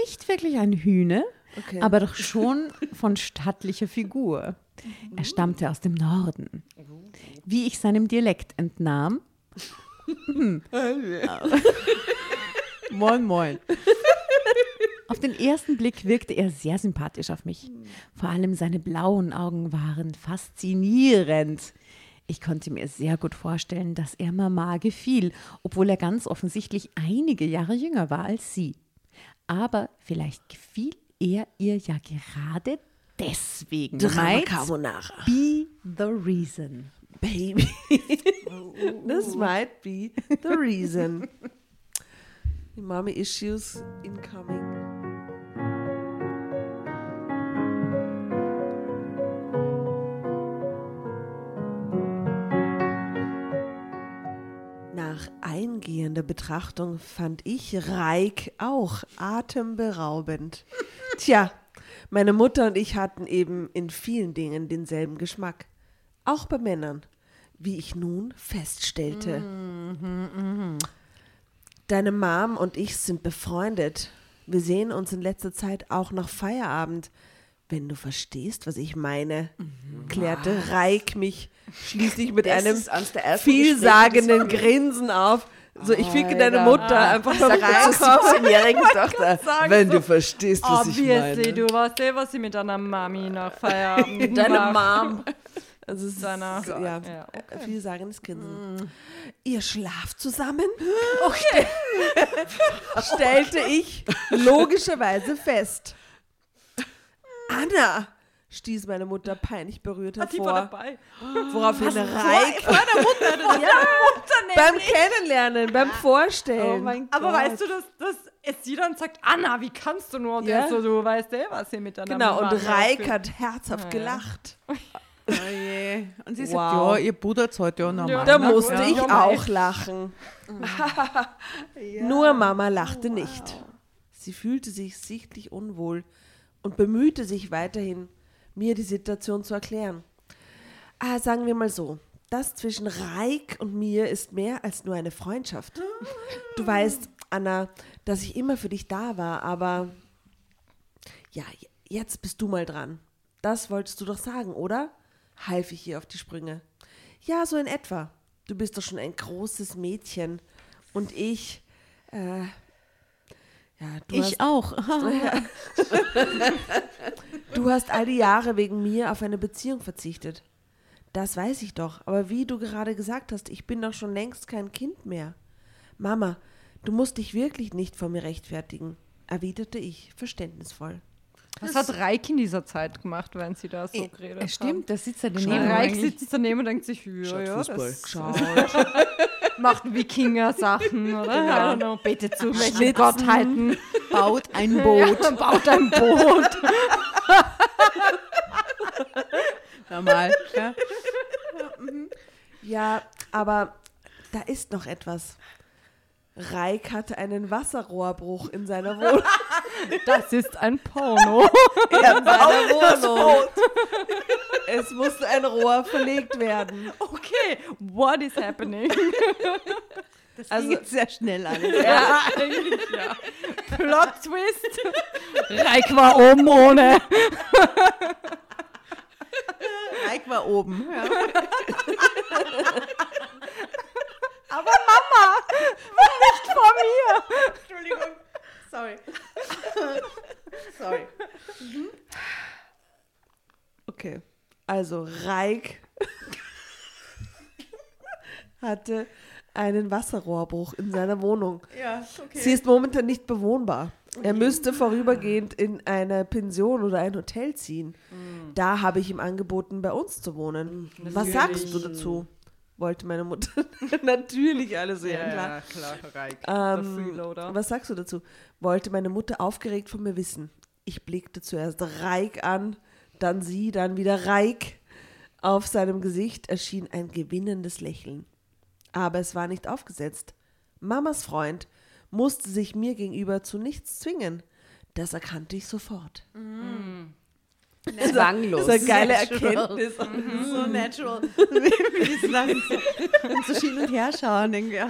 Nicht wirklich ein Hühne, Okay. aber doch schon von stattlicher Figur. Er stammte aus dem Norden. Wie ich seinem Dialekt entnahm. Hm. moin, moin. Auf den ersten Blick wirkte er sehr sympathisch auf mich. Vor allem seine blauen Augen waren faszinierend. Ich konnte mir sehr gut vorstellen, dass er Mama gefiel, obwohl er ganz offensichtlich einige Jahre jünger war als sie. Aber vielleicht gefiel er ihr ja gerade deswegen. Drama Might Carbonara. be the reason. Baby. This might be the reason. Mommy Issues incoming. Nach eingehender Betrachtung fand ich Reik auch atemberaubend. Tja, meine Mutter und ich hatten eben in vielen Dingen denselben Geschmack. Auch bei Männern, wie ich nun feststellte. Deine Mom und ich sind befreundet. Wir sehen uns in letzter Zeit auch nach Feierabend. Wenn du verstehst, was ich meine, klärte Reik mich schließlich mit Das einem ist vielsagenden Grinsen auf. So, ich ficke deine Mutter einfach beim Sag mal zur Reinkommen. 17-jährigen Tochter, sagen, wenn so, du verstehst, was ich Obviously, meine. du weißt eh, was ich mit deiner Mami nach Feierabend Deine. Mom. Also es ist Deiner- ja, Ja, okay. vielsagendes Grinsen. Ihr schlaft zusammen? Okay. Stellte ich logischerweise fest. Anna, stieß meine Mutter peinlich berührt Die war hervor. dabei. Woraufhin Reik beim Kennenlernen, beim Vorstellen. Aber weißt du, dass, dass es sie dann sagt, Anna, wie kannst du nur? Und Ja. er so, du weißt eh, was sie mit deiner Genau, Mama und Reik hat herzhaft Ja. gelacht. Oh je. Und sie sagt, Wow. ja, ihr pudert heute ja normal. Da Na musste ich Ja, mei. auch lachen. Nur Mama lachte nicht. Sie fühlte sich sichtlich unwohl und bemühte sich weiterhin, mir die Situation zu erklären. Ah, sagen wir mal so, das zwischen Reik und mir ist mehr als nur eine Freundschaft. Du weißt, Anna, dass ich immer für dich da war, aber ja, jetzt bist du mal dran. Das wolltest du doch sagen, oder? Half ich ihr auf die Sprünge. Ja, so in etwa. Du bist doch schon ein großes Mädchen. Und ich, äh, ja, du hast, Ich auch. du hast all die Jahre wegen mir auf eine Beziehung verzichtet. Das weiß ich doch. Aber wie du gerade gesagt hast, ich bin doch schon längst kein Kind mehr. Mama, du musst dich wirklich nicht vor mir rechtfertigen, erwiderte ich verständnisvoll. Was hat Reik in dieser Zeit gemacht, wenn sie da so geredet Es stimmt, da sitzt er daneben. Reik sitzt daneben und denkt sich, ja, Schaut ja, das macht Wikinger-Sachen, oder? I don't know, betet zu welchen. Gottheiten. baut ein Boot. Ja, baut ein Boot. Normal. Ja. Ja, aber da ist noch etwas. Reik hatte einen Wasserrohrbruch in seiner Wohnung. Das ist ein Porno. in seiner Wohnung. Es musste ein Rohr verlegt werden. Okay, what is happening? Das Also- ging sehr schnell alles. Ja, eigentlich ja. Plot Twist. Reik war oben ohne. Mike war oben. Ja. Aber Mama, nicht vor mir. Entschuldigung. Sorry. Sorry. Okay. Also Reik hatte einen Wasserrohrbruch in seiner Wohnung. Ja, okay. Sie ist momentan nicht bewohnbar. Er müsste vorübergehend in eine Pension oder ein Hotel ziehen. Da habe ich ihm angeboten, bei uns zu wohnen. Was sagst du dazu? Wollte meine Mutter natürlich alles sehen. klar. klar, Reik. Ähm, was sagst du dazu? Wollte meine Mutter aufgeregt von mir wissen. Ich blickte zuerst Reik an, dann sie, dann wieder Reik. Auf seinem Gesicht erschien ein gewinnendes Lächeln. Aber es war nicht aufgesetzt. Mamas Freund musste sich mir gegenüber zu nichts zwingen. Das erkannte ich sofort. Zwanglos. Das ist eine geile Natural. Erkenntnis. So natural. Wie die so lang so, so hin und her schauen. Denke, ja.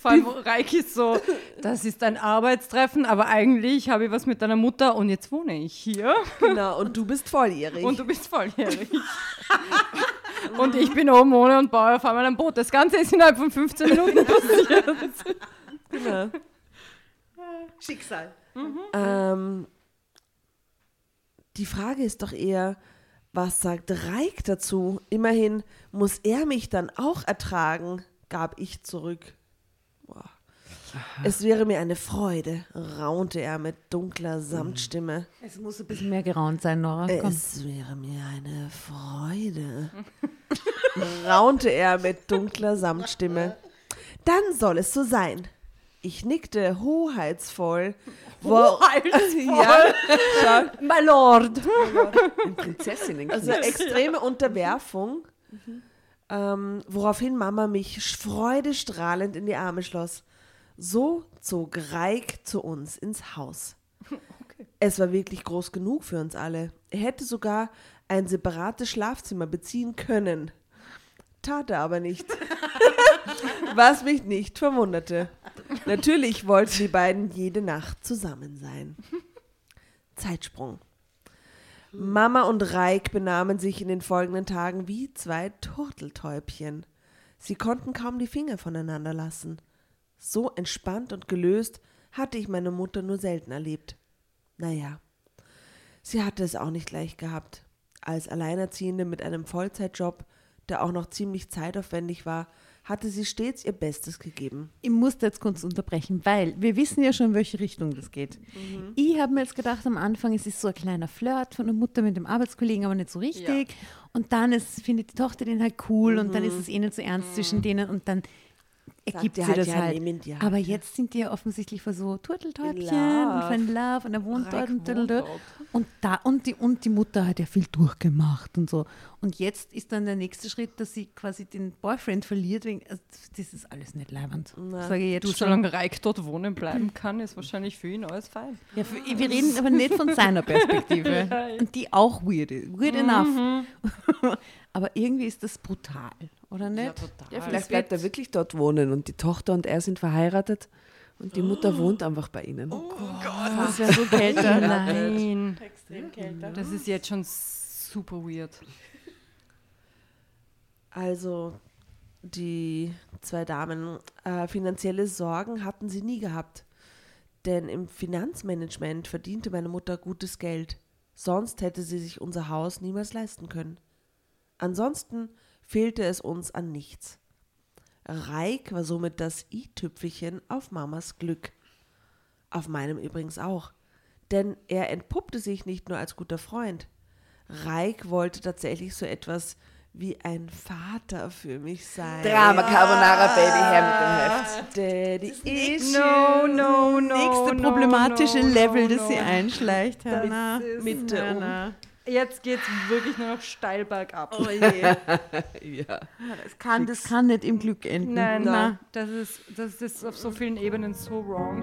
Vor allem Reiki ist so, das ist ein Arbeitstreffen, aber eigentlich habe ich was mit deiner Mutter und jetzt wohne ich hier Genau, und du bist volljährig. und du bist volljährig. und ich bin oben ohne und baue auf einmal ein Boot. Das Ganze ist innerhalb von 15 Minuten passiert. genau. Schicksal. Ähm, die Frage ist doch eher, was sagt Reik dazu? Immerhin muss er mich dann auch ertragen, gab ich zurück. Boah. Es wäre mir eine Freude, raunte er mit dunkler Samtstimme. Es muss ein bisschen mehr geraunt sein, Nora. Komm. Es wäre mir eine Freude, raunte er mit dunkler Samtstimme. Dann soll es so sein. Ich nickte hoheitsvoll. Hoheitsvoll? ja, My Lord. Prinzessinnen. Also extreme Unterwerfung, ähm, woraufhin Mama mich freudestrahlend in die Arme schloss. So zog Reik zu uns ins Haus. Es war wirklich groß genug für uns alle. Er hätte sogar ein separates Schlafzimmer beziehen können. Tat er aber nicht. Was mich nicht verwunderte. Natürlich wollten die beiden jede Nacht zusammen sein. Zeitsprung. Mama und Reik benahmen sich in den folgenden Tagen wie zwei Turteltäubchen. Sie konnten kaum die Finger voneinander lassen. So entspannt und gelöst hatte ich meine Mutter nur selten erlebt. Naja, sie hatte es auch nicht leicht gehabt. Als Alleinerziehende mit einem Vollzeitjob, der auch noch ziemlich zeitaufwendig war, hatte sie stets ihr Bestes gegeben. Ich muss jetzt kurz unterbrechen, weil wir wissen ja schon, in welche Richtung das geht. Ich habe mir jetzt gedacht am Anfang, es ist so ein kleiner Flirt von der Mutter mit dem Arbeitskollegen, aber nicht so richtig. Und dann ist, findet die Tochter den halt cool und dann ist es eh nicht so ernst zwischen denen und dann ergibt sie halt, das ja, halt. halt, aber ja. jetzt sind die ja offensichtlich für so Turteltäubchen und für ein Love und er wohnt dort Reik und, wohnt tüdeltü. dort. Und da und die und die Mutter hat ja viel durchgemacht und so. Und jetzt ist dann der nächste Schritt, dass sie quasi den Boyfriend verliert. Wegen, also das ist alles nicht leibend. Sage ich jetzt Du, schon. solange Reik dort wohnen bleiben kann, ist wahrscheinlich für ihn alles fein. Ja, für, wir reden aber nicht von seiner Perspektive. Und die auch weird ist. Weird enough. aber irgendwie ist das brutal, oder nicht? Ja, vielleicht bleibt er wirklich dort wohnen und die Tochter und er sind verheiratet und die Mutter wohnt einfach bei ihnen. Das wäre so kälter. Nein. Das ist jetzt schon super weird. Also, die zwei Damen, äh, finanzielle Sorgen hatten sie nie gehabt. Denn im Finanzmanagement verdiente meine Mutter gutes Geld. Sonst hätte sie sich unser Haus niemals leisten können. Ansonsten fehlte es uns an nichts. Reik war somit das i-Tüpfelchen auf Mamas Glück. Auf meinem übrigens auch. Denn er entpuppte sich nicht nur als guter Freund. Reik wollte tatsächlich so etwas wie ein Vater für mich sein. Drama Carbonara Baby her mit dem Heft. Daddy Issues. No, no, no. Nächste no, problematische no, Level, no, das sie no. einschleicht, Hannah. Mit der Hannah. Jetzt geht's wirklich nur noch steil bergab. Oh je. Ja. Das kann, das kann nicht im Glück enden. Nein, Na. das ist, das ist auf so vielen Ebenen so wrong.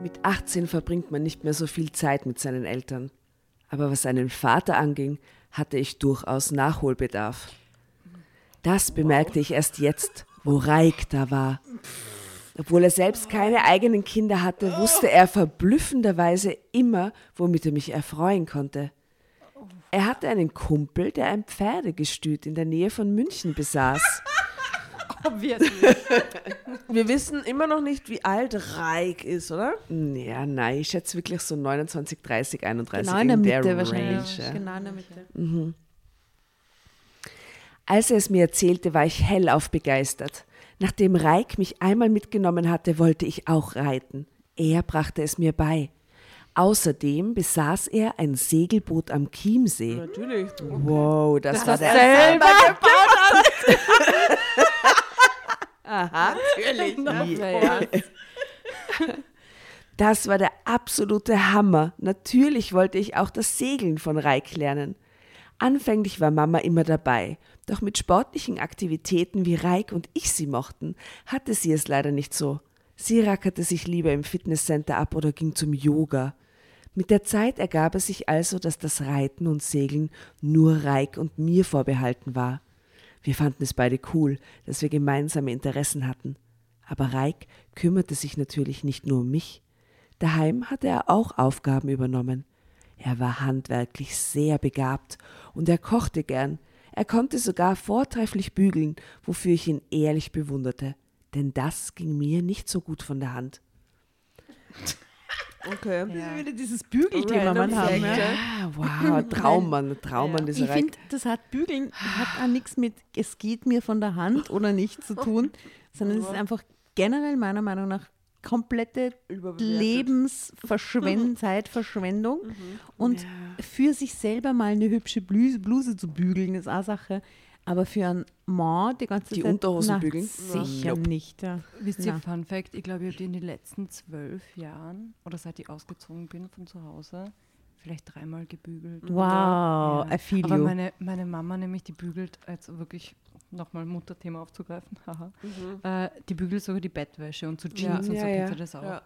Mit 18 verbringt man nicht mehr so viel Zeit mit seinen Eltern. Aber was seinen Vater anging, hatte ich durchaus Nachholbedarf. Das bemerkte ich erst jetzt, wo Reik da war. Obwohl er selbst keine eigenen Kinder hatte, wusste er verblüffenderweise immer, womit er mich erfreuen konnte. Er hatte einen Kumpel, der ein Pferdegestüt in der Nähe von München besaß. Wir wissen immer noch nicht, wie alt Reik ist, oder? Ja, nein, ich schätze wirklich so 29, 30, 31 Genau in der Mitte Range, wahrscheinlich. ja. Genau in der Mitte. Als er es mir erzählte, war ich hellauf begeistert. Nachdem Reik mich einmal mitgenommen hatte, wollte ich auch reiten. Er brachte es mir bei. Außerdem besaß er ein Segelboot am Chiemsee. Natürlich. Wow, das, war der selber gebaut Aha, natürlich. Naja. Das war der absolute Hammer. Natürlich wollte ich auch das Segeln von Reik lernen. Anfänglich war Mama immer dabei, doch mit sportlichen Aktivitäten, wie Reik und ich sie mochten, hatte sie es leider nicht so. Sie rackerte sich lieber im Fitnesscenter ab oder ging zum Yoga. Mit der Zeit ergab es sich also, dass das Reiten und Segeln nur Reik und mir vorbehalten war. Wir fanden es beide cool, dass wir gemeinsame Interessen hatten. Aber Reik kümmerte sich natürlich nicht nur um mich. Daheim hatte er auch Aufgaben übernommen. Er war handwerklich sehr begabt und er kochte gern. Er konnte sogar vortrefflich bügeln, wofür ich ihn ehrlich bewunderte. Denn das ging mir nicht so gut von der Hand. Okay. Wieder dieses Bügelthema man haben. Ja. Ah, wow, Traummann, Traummann dieser Ich finde, das hat Bügeln hat auch nichts mit es geht mir von der Hand oder nicht zu tun, sondern es ist einfach generell meiner Meinung nach komplette. Lebensverschwendung, Zeitverschwendung. Und für sich selber mal eine hübsche Bluse, Bluse zu bügeln, ist auch Sache. Aber für einen Mann die ganze Die Zeit. Unterhosen na, bügeln? Sicher Nope. nicht. Ja. Wisst ihr, Na. Fun Fact, ich glaube, ich habe die in den letzten zwölf Jahren oder seit ich ausgezogen bin von zu Hause vielleicht dreimal gebügelt. Wow, Ja. I feel Aber you. meine, meine Mama nämlich, die bügelt, jetzt wirklich nochmal Mutterthema aufzugreifen, haha, äh, die bügelt sogar die Bettwäsche und so Jeans und Ja, so ja. kennt sie das auch. Ja.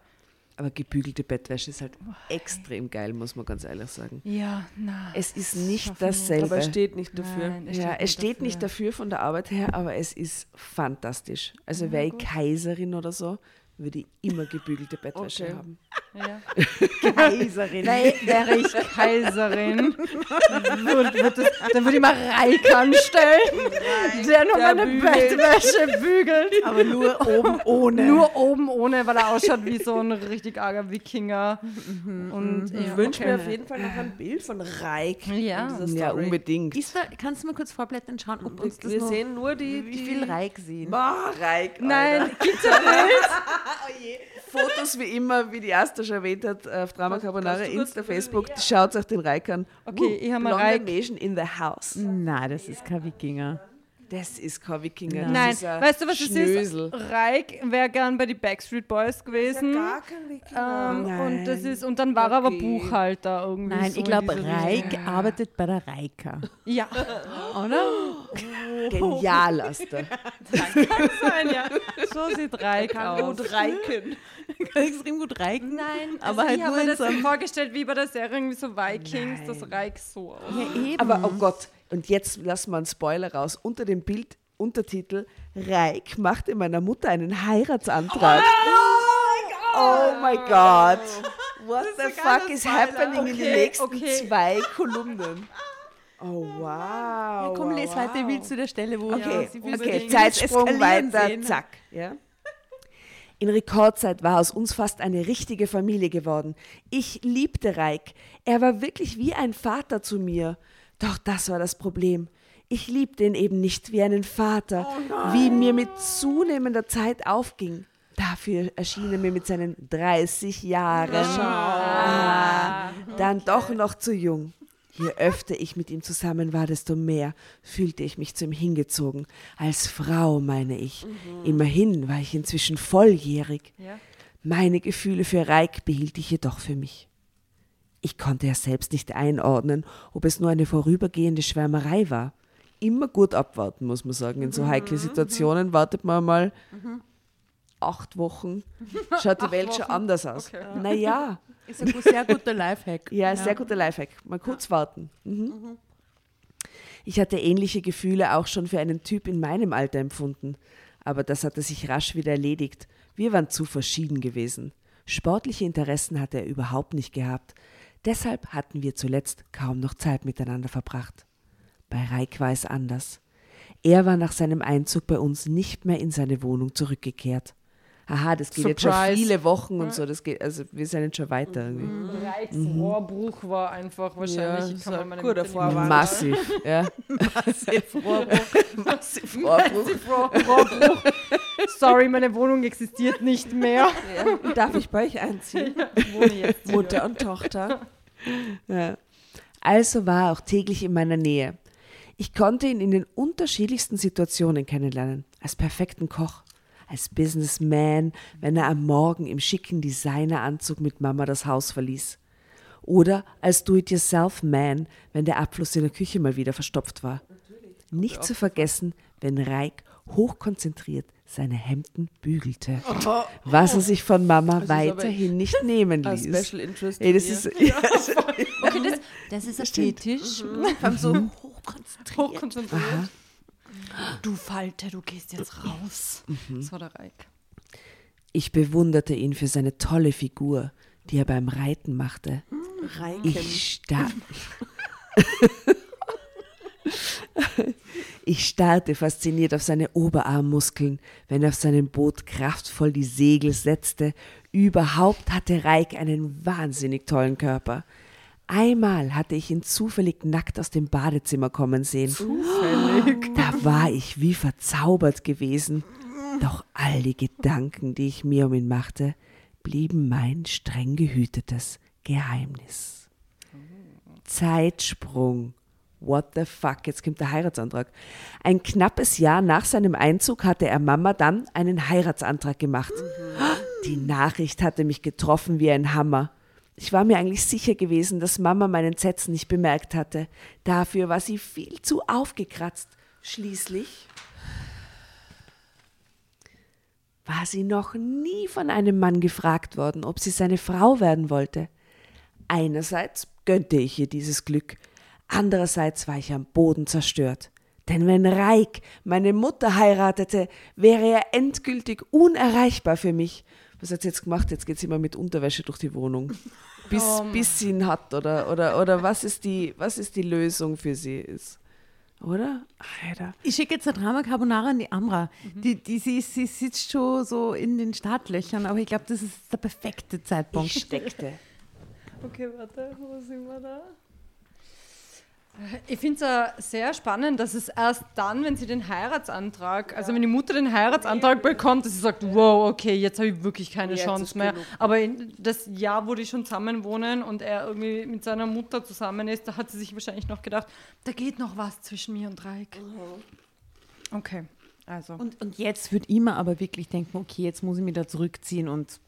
Aber gebügelte Bettwäsche ist halt extrem geil, muss man ganz ehrlich sagen. Ja, na. Es ist nicht dasselbe. Aber steht nicht dafür. Nein, ja, es steht nicht dafür von der Arbeit her, aber es ist fantastisch. Also wäre ich Kaiserin oder so, würde ich immer gebügelte Bettwäsche Okay. haben. Ja. Kaiserin. Nein, wäre ich Kaiserin, würd, würd das, dann würde ich mal Reik anstellen, der nur der meine bügelt. Bettwäsche bügelt. Aber nur oben ohne. Nur oben ohne, weil er ausschaut wie so ein richtig arger Wikinger. Und Ich ja, wünsche okay. mir auf jeden Fall noch ein Bild von Reik Ja. in dieser Ja, unbedingt. Ist da, kannst du mal kurz vorblättern, schauen, ob uns das Wir noch, sehen nur die, wie die viel Reik sehen. Boah, Reik. Nein, Alter. gibt's ja nicht. Fotos wie immer, wie die Asta schon erwähnt hat, auf Drama Carbonara, Insta, Facebook. Schaut euch den Reik an. Okay, ich hab mal Reik. Mädchen in the house. Nein, das ist kein Wikinger. Das ist kein Wikinger. Das Nein, ist weißt du, was Schnösel. ist? Reik wäre gern bei den Backstreet Boys gewesen. Gar kein Wikinger. Ähm, Nein. und das ist und dann war er aber Okay. Buchhalter irgendwie. Nein, so ich glaube, Reik Richtung. arbeitet bei der Reika. Ja, Oder? Genial, Asta. sein, ja. So sieht Reik Kann aus. gut reiken. Kann extrem gut reiken. Nein, aber also halt ich habe in mir so das einem... vorgestellt wie bei der Serie irgendwie so Vikings, das Reik so aus. Ja, eben. Aber oh Gott, und jetzt lassen wir einen Spoiler raus. Unter dem Bild, Untertitel, Reik machte meiner Mutter einen Heiratsantrag. Oh mein Gott. What the fuck is happening in den Okay, nächsten okay. zwei Kolumnen? Oh wow. ja, komm, wow, les wow. weiter, ich will zu der Stelle, wo Okay, will okay, Zeitsprung weiter, sehen. zack. Ja. In Rekordzeit war aus uns fast eine richtige Familie geworden. Ich liebte Reik. Er war wirklich wie ein Vater zu mir. Doch das war das Problem. Ich liebte ihn eben nicht wie einen Vater, wie mir mit zunehmender Zeit aufging. Dafür erschien er mir mit seinen 30 Jahren ah, dann doch noch zu jung. Je öfter ich mit ihm zusammen war, desto mehr fühlte ich mich zu ihm hingezogen. Als Frau, meine ich. Immerhin war ich inzwischen volljährig. Ja. Meine Gefühle für Reik behielt ich jedoch für mich. Ich konnte ja selbst nicht einordnen, ob es nur eine vorübergehende Schwärmerei war. Immer gut abwarten, muss man sagen. In so heiklen Situationen wartet man mal acht Wochen. Schaut die Welt schon anders aus. Naja, Ist ein sehr guter Lifehack. ja, sehr guter Lifehack. Mal kurz warten. Mhm. Ich hatte ähnliche Gefühle auch schon für einen Typ in meinem Alter empfunden. Aber das hatte sich rasch wieder erledigt. Wir waren zu verschieden gewesen. Sportliche Interessen hatte er überhaupt nicht gehabt. Deshalb hatten wir zuletzt kaum noch Zeit miteinander verbracht. Bei Reik war es anders. Er war nach seinem Einzug bei uns nicht mehr in seine Wohnung zurückgekehrt. Aha, das geht jetzt schon Surprise. viele Wochen und so. Das geht, also wir sind jetzt schon weiter irgendwie. Reiks Rohrbruch war einfach wahrscheinlich, Ja, kann meine guter Vorwand. Massiv, ja. Massiv Rohrbruch. Massiv Rohrbruch. Sorry, meine Wohnung existiert nicht mehr. Ja. Darf ich bei euch einziehen? Ich wohne jetzt. Mutter und Tochter. Ja. Also war er auch täglich in meiner Nähe. Ich konnte ihn in den unterschiedlichsten Situationen kennenlernen. Als perfekten Koch, als Businessman, wenn er am Morgen im schicken Designeranzug mit Mama das Haus verließ. Oder als Do-it-yourself-Man, wenn der Abfluss in der Küche mal wieder verstopft war. Nicht zu vergessen, wenn Reik hochkonzentriert seine Hemden bügelte, was er sich von Mama Das weiterhin nicht nehmen ließ. Special Interest. Ey, das ist, ja, Okay, das, das ist ästhetisch. Vor allem so hochkonzentriert. Hochkonzentriert. Du Falte, du gehst jetzt raus. Das war der Reik. ich bewunderte ihn für seine tolle Figur, die er beim Reiten machte. Reiken. Ich, sta ich starrte fasziniert auf seine Oberarmmuskeln, wenn er auf seinem Boot kraftvoll die Segel setzte. Überhaupt hatte Reik einen wahnsinnig tollen Körper. Einmal hatte ich ihn zufällig nackt aus dem Badezimmer kommen sehen. Zufällig? Da war ich wie verzaubert gewesen. Doch all die Gedanken, die ich mir um ihn machte, blieben mein streng gehütetes Geheimnis. Zeitsprung. What the fuck? Jetzt kommt der Heiratsantrag. Ein knappes Jahr nach seinem Einzug hatte er Mama dann einen Heiratsantrag gemacht. Die Nachricht hatte mich getroffen wie ein Hammer. Ich war mir eigentlich sicher gewesen, dass Mama meinen Sätzen nicht bemerkt hatte. Dafür war sie viel zu aufgekratzt. Schließlich war sie noch nie von einem Mann gefragt worden, ob sie seine Frau werden wollte. Einerseits gönnte ich ihr dieses Glück, andererseits war ich am Boden zerstört. Denn wenn Reik meine Mutter heiratete, wäre er endgültig unerreichbar für mich. Was hat sie jetzt gemacht? Jetzt geht sie immer mit Unterwäsche durch die Wohnung. Bis, bis sie ihn hat, oder, oder, oder was, ist die, was ist die Lösung für sie ist. Oder? Alter. Ich schicke jetzt eine Drama Carbonara an die Amra. Die, die, sie, sie sitzt schon so in den Startlöchern, aber ich glaube, das ist der perfekte Zeitpunkt. Ich steckte. Okay, warte, wo sind wir da? Ich finde es ja sehr spannend, dass es erst dann, wenn sie den Heiratsantrag, also wenn die Mutter den Heiratsantrag bekommt, dass sie sagt, wow, okay, jetzt habe ich wirklich keine Jetzt Chance mehr. genug. Aber in das Jahr, wo die schon zusammen wohnen und er irgendwie mit seiner Mutter zusammen ist, da hat sie sich wahrscheinlich noch gedacht, da geht noch was zwischen mir und Reik. Okay, also. Und, und jetzt würde ich mir aber wirklich denken, okay, jetzt muss ich mich da zurückziehen und,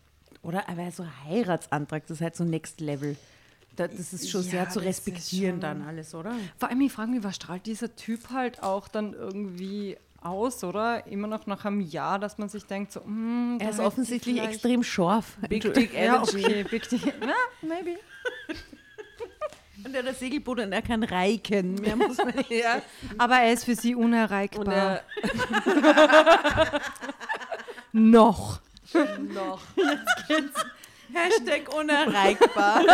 oder, aber so ein Heiratsantrag, das ist halt so Next Level. Da, das ist schon Ja, sehr zu respektieren dann alles, oder? Vor allem, ich frage mich, was strahlt dieser Typ halt auch dann irgendwie aus, oder? Immer noch nach einem Jahr, dass man sich denkt, so, mm, Er ist offensichtlich extrem scharf. Big Dick Ja, Energy. okay, big deal. Na, maybe. Und er hat das Segelboot und er kann reiken. Mehr muss man nicht. Ja. Aber er ist für sie unerreichbar. Er noch. noch. Hashtag unerreichbar.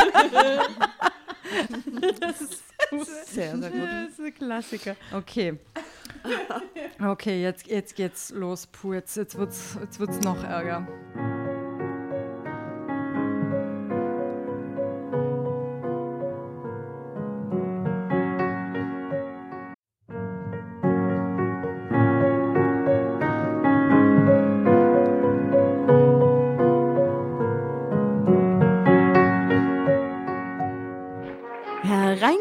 Sehr, sehr gut. Das ist ein Klassiker. Okay. Okay, jetzt, jetzt geht's los. Puh, jetzt, jetzt wird's, jetzt wird's noch ärger.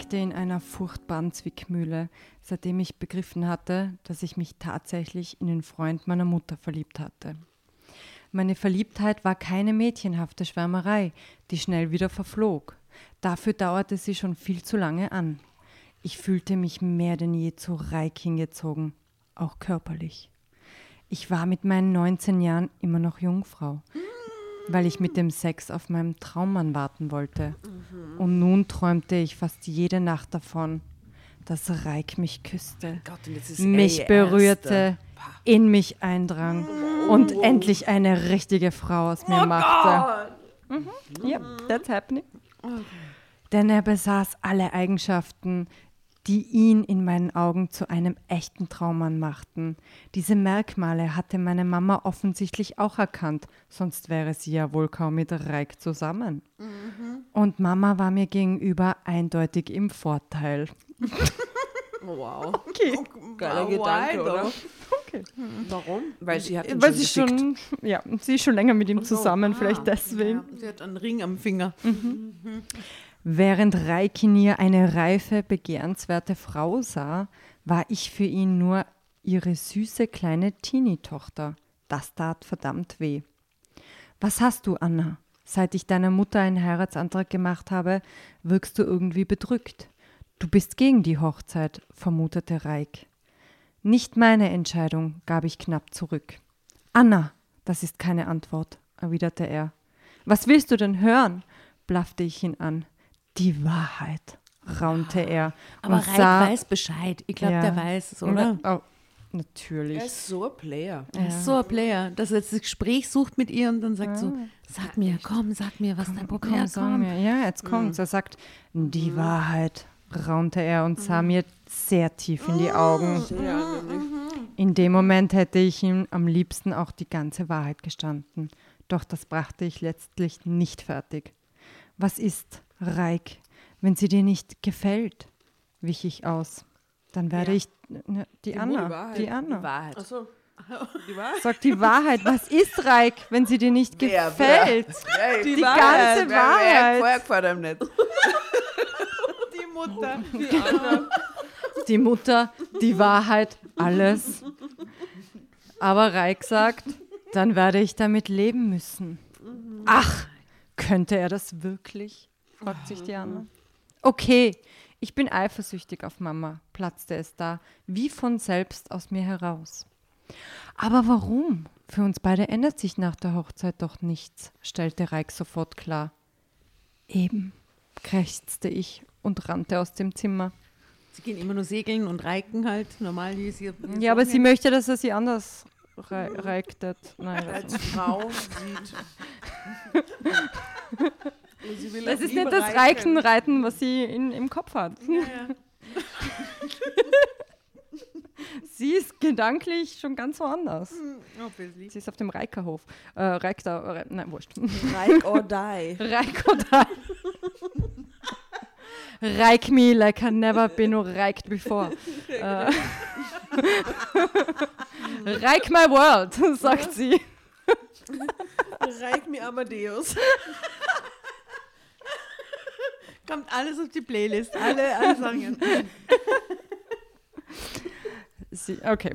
Steckte in einer furchtbaren Zwickmühle, seitdem ich begriffen hatte, dass ich mich tatsächlich in den Freund meiner Mutter verliebt hatte. Meine Verliebtheit war keine mädchenhafte Schwärmerei, die schnell wieder verflog. Dafür dauerte sie schon viel zu lange an. Ich fühlte mich mehr denn je zu Reik hingezogen, auch körperlich. Ich war mit meinen 19 Jahren immer noch Jungfrau, weil ich mit dem Sex auf meinen Traummann warten wollte. Und nun träumte ich fast jede Nacht davon, dass Reik mich küsste, Gott, jetzt ist mich er berührte, in mich eindrang und endlich eine richtige Frau aus mir machte. Mhm. Yep, that's happening. Denn er besaß alle Eigenschaften, die ihn in meinen Augen zu einem echten Traummann machten. Diese Merkmale hatte meine Mama offensichtlich auch erkannt, sonst wäre sie ja wohl kaum mit Reik zusammen. Und Mama war mir gegenüber eindeutig im Vorteil. Oh, wow. Okay. Geiler Why Gedanke, oder? okay. Warum? Weil sie hat ihn Weil schon sie schon, ja, sie ist schon länger mit ihm zusammen, vielleicht deswegen. Ja, sie hat einen Ring am Finger. Während Reik in ihr eine reife, begehrenswerte Frau sah, war ich für ihn nur ihre süße kleine Teenie-Tochter. Das tat verdammt weh. Was hast du, Anna? Seit ich deiner Mutter einen Heiratsantrag gemacht habe, wirkst du irgendwie bedrückt. Du bist gegen die Hochzeit, vermutete Reik. Nicht meine Entscheidung, gab ich knapp zurück. Anna, das ist keine Antwort, erwiderte er. Was willst du denn hören? blaffte ich ihn an. Die Wahrheit, raunte er Aber Reik sah. weiß Bescheid. Ich glaube, Ja. der weiß es, oder? Oh, natürlich. Er ist so ein Player. Er ist so ein Player, dass er jetzt das Gespräch sucht mit ihr und dann sagt so, sag mir, komm, sag mir, was dein Problem Komm, ist. mir. Ja, jetzt kommt's. Er sagt, die Wahrheit, raunte er und sah mir sehr tief in die Augen. In dem Moment hätte ich ihm am liebsten auch die ganze Wahrheit gestanden. Doch das brachte ich letztlich nicht fertig. Was ist, Reik, wenn sie dir nicht gefällt? wich ich aus. Dann werde ich ne, die, Anna, Wahrheit. die Anna. Die Wahrheit. Achso. Die war? Sag die Wahrheit. Was ist Reik, wenn sie dir nicht Wer, gefällt? Wer? Die ganze Wer- Wahrheit. Vorher gefällt einem nicht. Die Mutter. Die Mutter, die Wahrheit, alles. Aber Reik sagt, dann werde ich damit leben müssen. Ach, könnte er das wirklich? fragt sich die Anna. Okay, ich bin eifersüchtig auf Mama, platzte es da, wie von selbst aus mir heraus. Aber warum? Für uns beide ändert sich nach der Hochzeit doch nichts, stellte Reik sofort klar. Eben, krächzte ich und rannte aus dem Zimmer. Sie gehen immer nur segeln und reiken halt. Normal, ist ihr. Ja, aber sie möchte, dass er sie anders reiktet. Nein, Als Frau sieht. Und sie will das ist nicht das Reiken, Reiten, was sie in, im Kopf hat. sie ist gedanklich schon ganz woanders. Obviously. Sie ist auf dem Reikerhof. Äh, Reik da, Re nein, wurscht. Reik or die. Reik oder Reik me like I never been reiked before. äh, Reik my world, sagt sie. Reik mir Amadeus. Kommt alles auf die Playlist. Alle, alle. Sie, okay.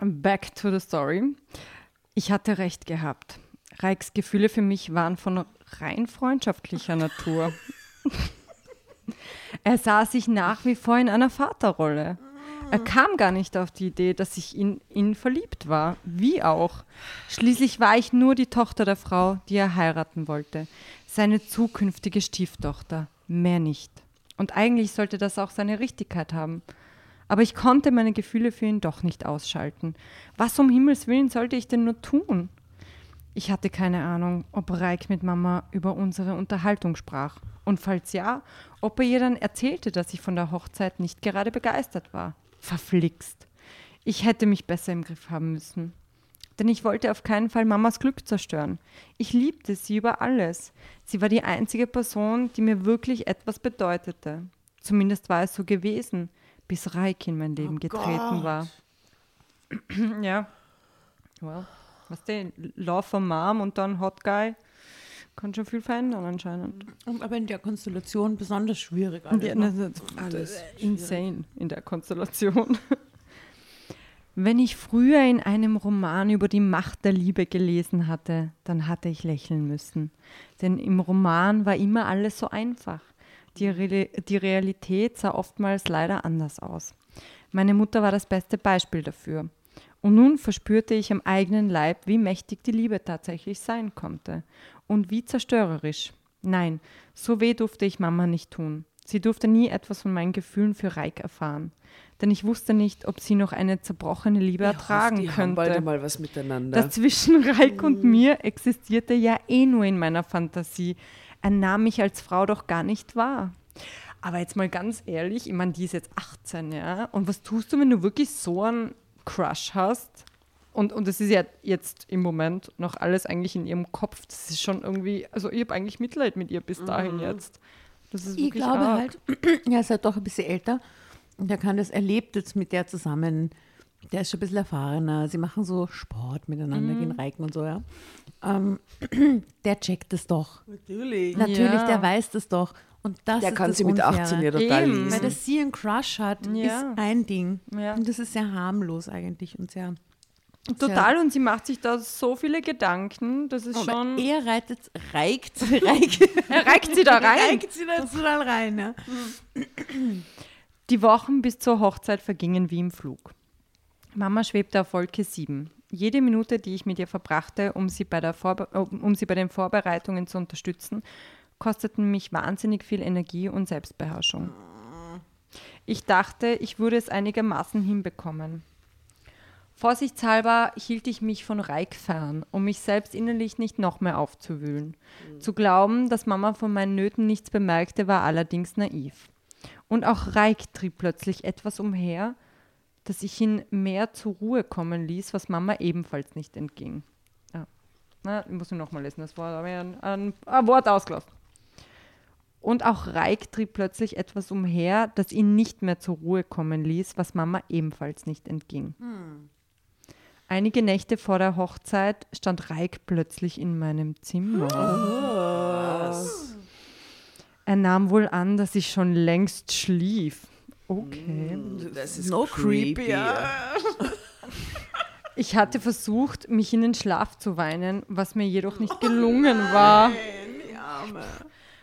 Back to the story. Ich hatte recht gehabt. Reiks Gefühle für mich waren von rein freundschaftlicher Natur. Er sah sich nach wie vor in einer Vaterrolle. Er kam gar nicht auf die Idee, dass ich in ihn verliebt war. Wie auch. Schließlich war ich nur die Tochter der Frau, die er heiraten wollte. Seine zukünftige Stieftochter. Mehr nicht. Und eigentlich sollte das auch seine Richtigkeit haben. Aber ich konnte meine Gefühle für ihn doch nicht ausschalten. Was um Himmels Willen sollte ich denn nur tun? Ich hatte keine Ahnung, ob Reik mit Mama über unsere Unterhaltung sprach. Und falls ja, ob er ihr dann erzählte, dass ich von der Hochzeit nicht gerade begeistert war. Verflixt. Ich hätte mich besser im Griff haben müssen. Denn ich wollte auf keinen Fall Mamas Glück zerstören. Ich liebte sie über alles. Sie war die einzige Person, die mir wirklich etwas bedeutete. Zumindest war es so gewesen, bis Reik in mein Leben getreten war. ja. Well, was denn? Love for Mom und dann Hot Guy kann schon viel verändern anscheinend. Aber in der Konstellation besonders schwierig. Alles, Ja, ne? das, ist insane in der Konstellation. Wenn ich früher in einem Roman über die Macht der Liebe gelesen hatte, dann hatte ich lächeln müssen. Denn im Roman war immer alles so einfach. Die, Re die Realität sah oftmals leider anders aus. Meine Mutter war das beste Beispiel dafür. Und nun verspürte ich am eigenen Leib, wie mächtig die Liebe tatsächlich sein konnte und wie zerstörerisch. Nein, so weh durfte ich Mama nicht tun. Sie durfte nie etwas von meinen Gefühlen für Reik erfahren, denn ich wusste nicht, ob sie noch eine zerbrochene Liebe ertragen die haben könnte. bald mal was miteinander. Das zwischen Reik und mir existierte ja eh nur in meiner Fantasie. Er nahm mich als Frau doch gar nicht wahr. Aber jetzt mal ganz ehrlich, ich meine, die ist jetzt 18, ja. Und was tust du, wenn du wirklich so einen Crush hast? Und, und das ist ja jetzt im Moment noch alles eigentlich in ihrem Kopf. Das ist schon irgendwie, also ich habe eigentlich Mitleid mit ihr bis dahin jetzt. Das ist Ich glaube arg. halt, er ist halt doch ein bisschen älter und er kann das, er lebt jetzt mit der zusammen. Der ist schon ein bisschen erfahrener. Sie machen so Sport miteinander, Mhm. gehen Reiken und so, ja. Ähm, der checkt es doch. Natürlich. Natürlich, Ja. der weiß das doch. Und das der ist kann das sie mit Unfaire. 18 ja total Eben. lesen. Weil dass sie einen Crush hat, Ja. ist ein Ding. Ja. Und das ist sehr harmlos eigentlich und sehr. Total, und sie macht sich da so viele Gedanken, das ist Aber schon. er reitet, reikt, reikt, Er reicht sie da rein. reikt sie da total rein. Ja. Die Wochen bis zur Hochzeit vergingen wie im Flug. Mama schwebte auf Wolke 7. Jede Minute, die ich mit ihr verbrachte, um sie bei, der äh, um sie bei den Vorbereitungen zu unterstützen, kosteten mich wahnsinnig viel Energie und Selbstbeherrschung. Ich dachte, ich würde es einigermaßen hinbekommen. Vorsichtshalber hielt ich mich von Reik fern, um mich selbst innerlich nicht noch mehr aufzuwühlen. Zu glauben, dass Mama von meinen Nöten nichts bemerkte, war allerdings naiv. Und auch Reik trieb plötzlich etwas umher, das ich ihn mehr zur Ruhe kommen ließ, was Mama ebenfalls nicht entging. Ja. Na, ich muss nur nochmal lesen, das ich ein, ein, ein Wort ausgelassen. Und auch Reik trieb plötzlich etwas umher, das ihn nicht mehr zur Ruhe kommen ließ, was Mama ebenfalls nicht entging. Einige Nächte vor der Hochzeit stand Reik plötzlich in meinem Zimmer. Er nahm wohl an, dass ich schon längst schlief. Okay. Das ist No ja. Ich hatte versucht, mich in den Schlaf zu weinen, was mir jedoch nicht gelungen war.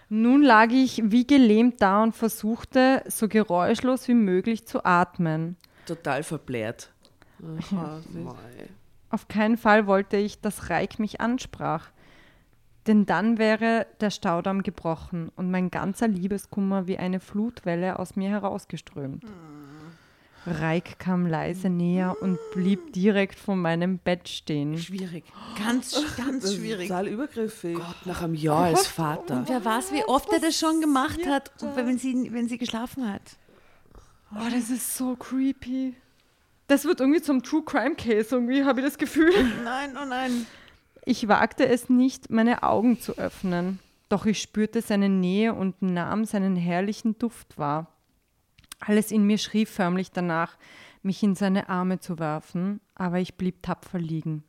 Nun lag ich wie gelähmt da und versuchte, so geräuschlos wie möglich zu atmen. Total verbläht. Mei. Auf keinen Fall wollte ich, dass Reik mich ansprach. Denn dann wäre der Staudamm gebrochen und mein ganzer Liebeskummer wie eine Flutwelle aus mir herausgeströmt. Reik kam leise näher und blieb direkt vor meinem Bett stehen. Schwierig. Ganz, ganz Das ist schwierig. total übergriffig. Nach einem Jahr als Vater. Und wer weiß, wie oft er das schon gemacht hat, und wenn sie, wenn sie geschlafen hat. Oh, das ist so creepy. Das wird irgendwie zum True Crime Case, irgendwie habe ich das Gefühl. Nein, oh nein. Ich wagte es nicht, meine Augen zu öffnen, doch ich spürte seine Nähe und nahm seinen herrlichen Duft wahr. Alles in mir schrie förmlich danach, mich in seine Arme zu werfen, aber ich blieb tapfer liegen.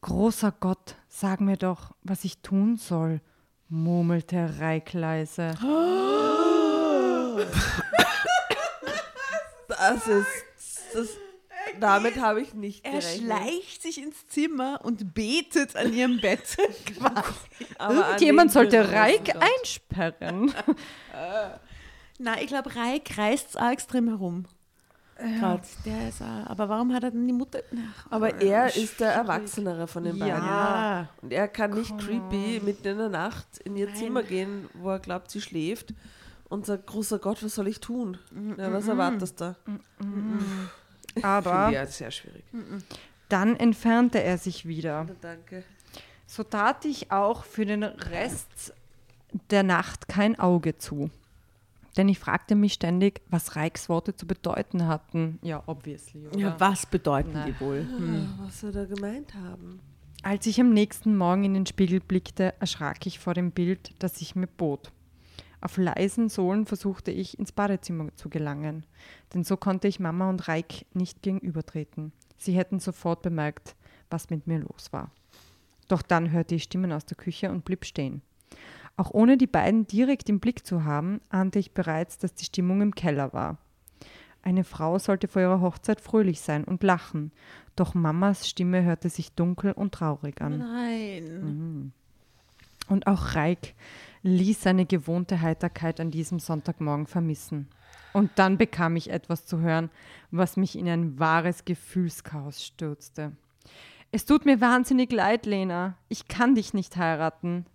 Großer Gott, sag mir doch, was ich tun soll, murmelte Reik leise. Das ist. Das, damit habe ich nicht Er gerechnet. schleicht sich ins Zimmer und betet an ihrem Bett. Irgendjemand sollte Reik einsperren. Nein, ich glaube, Reik reißt auch extrem herum. Grad. Der ist auch, aber warum hat er denn die Mutter? Ach, Aber er ist der Erwachsenere von den beiden. Ja. Und er kann nicht creepy mitten in der Nacht in ihr Zimmer gehen, wo er glaubt, sie schläft und sagt, großer Gott, was soll ich tun? Ja, was erwartest du? Aber Ja, sehr schwierig. dann entfernte er sich wieder. Danke. So tat ich auch für den Rest der Nacht kein Auge zu. Denn ich fragte mich ständig, was Reiks Worte zu bedeuten hatten. Ja, obviously. Oder? Ja, was bedeuten Nein. die wohl? Was soll er gemeint haben? Als ich am nächsten Morgen in den Spiegel blickte, erschrak ich vor dem Bild, das sich mir bot. Auf leisen Sohlen versuchte ich, ins Badezimmer zu gelangen, denn so konnte ich Mama und Reik nicht gegenübertreten. Sie hätten sofort bemerkt, was mit mir los war. Doch dann hörte ich Stimmen aus der Küche und blieb stehen. Auch ohne die beiden direkt im Blick zu haben, ahnte ich bereits, dass die Stimmung im Keller war. Eine Frau sollte vor ihrer Hochzeit fröhlich sein und lachen, doch Mamas Stimme hörte sich dunkel und traurig an. Nein. Und auch Reik ließ seine gewohnte Heiterkeit an diesem Sonntagmorgen vermissen. Und dann bekam ich etwas zu hören, was mich in ein wahres Gefühlschaos stürzte. Es tut mir wahnsinnig leid, Lena. Ich kann dich nicht heiraten.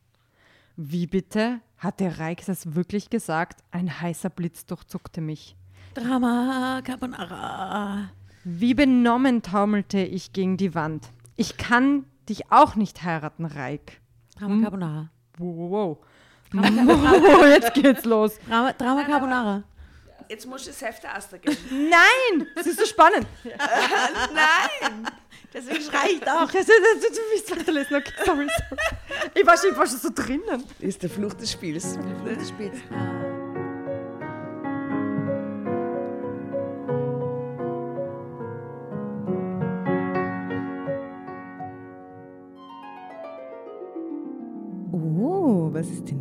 Wie bitte? Hat der Reich das wirklich gesagt? Ein heißer Blitz durchzuckte mich. Drama Carbonara. Wie benommen taumelte ich gegen die Wand. Ich kann dich auch nicht heiraten, Reik. Drama Carbonara. Wow. wow. Jetzt geht's los. Drama, Drama Carbonara. Jetzt musst du das Heft der Aster geben. Nein! Das ist so spannend. Nein! Deswegen schrei ich doch. Das, das, das, weiterlesen. Okay, sorry, sorry. Ich war schon, ich war schon so drinnen. Das ist der Flucht des Spiels. Das spielt. Oh, was ist denn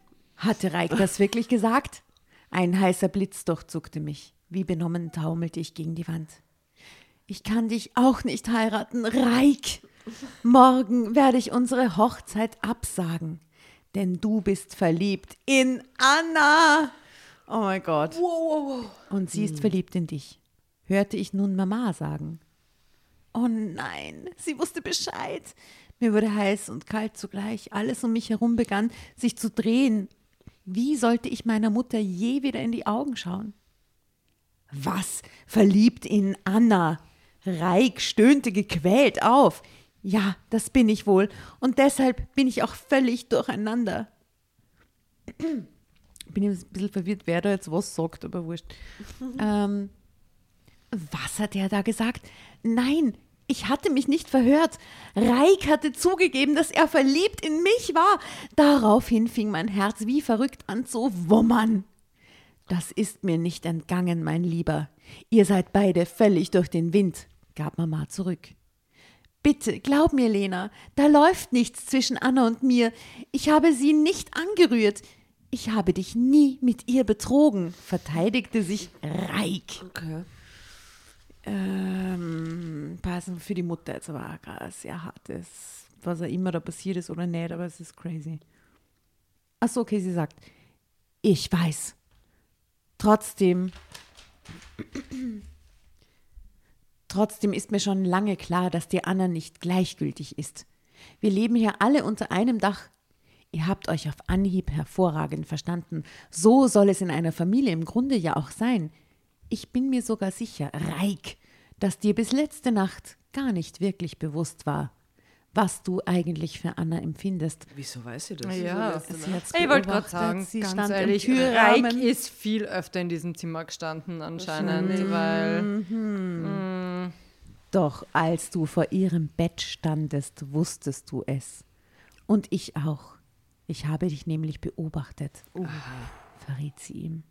Hatte Reik das wirklich gesagt? Ein heißer Blitz durchzuckte mich. Wie benommen taumelte ich gegen die Wand. Ich kann dich auch nicht heiraten, Reik. Morgen werde ich unsere Hochzeit absagen, denn du bist verliebt in Anna. Oh mein Gott. Und sie ist verliebt in dich. Hörte ich nun Mama sagen. Oh nein, sie wusste Bescheid. Mir wurde heiß und kalt zugleich. Alles um mich herum begann sich zu drehen. Wie sollte ich meiner Mutter je wieder in die Augen schauen? Was? Verliebt in Anna? Reik stöhnte gequält auf. Ja, das bin ich wohl. Und deshalb bin ich auch völlig durcheinander. Bin jetzt ein bisschen verwirrt, wer da jetzt was sagt, aber wurscht. ähm, was hat er da gesagt? Nein, ich hatte mich nicht verhört. Reik hatte zugegeben, dass er verliebt in mich war. Daraufhin fing mein Herz wie verrückt an zu wummern. Das ist mir nicht entgangen, mein Lieber. Ihr seid beide völlig durch den Wind, gab Mama zurück. Bitte, glaub mir, Lena, da läuft nichts zwischen Anna und mir. Ich habe sie nicht angerührt. Ich habe dich nie mit ihr betrogen, verteidigte sich Reik. Okay. Ähm, passen für die Mutter jetzt aber auch gerade sehr hartes, was auch immer da passiert ist oder nicht, aber es ist crazy. Achso, okay, sie sagt, ich weiß. Trotzdem, trotzdem ist mir schon lange klar, dass dir Anna nicht gleichgültig ist. Wir leben hier alle unter einem Dach. Ihr habt euch auf Anhieb hervorragend verstanden. So soll es in einer Familie im Grunde ja auch sein. Ich bin mir sogar sicher, Reik, dass dir bis letzte Nacht gar nicht wirklich bewusst war, was du eigentlich für Anna empfindest. Wieso weiß ich das? Ja. Sie Ich wollte gerade sagen, sie ganz stand ehrlich, im Reik ist viel öfter in diesem Zimmer gestanden anscheinend, weil Mhm. Doch als du vor ihrem Bett standest, wusstest du es. Und ich auch. Ich habe dich nämlich beobachtet, verriet sie ihm.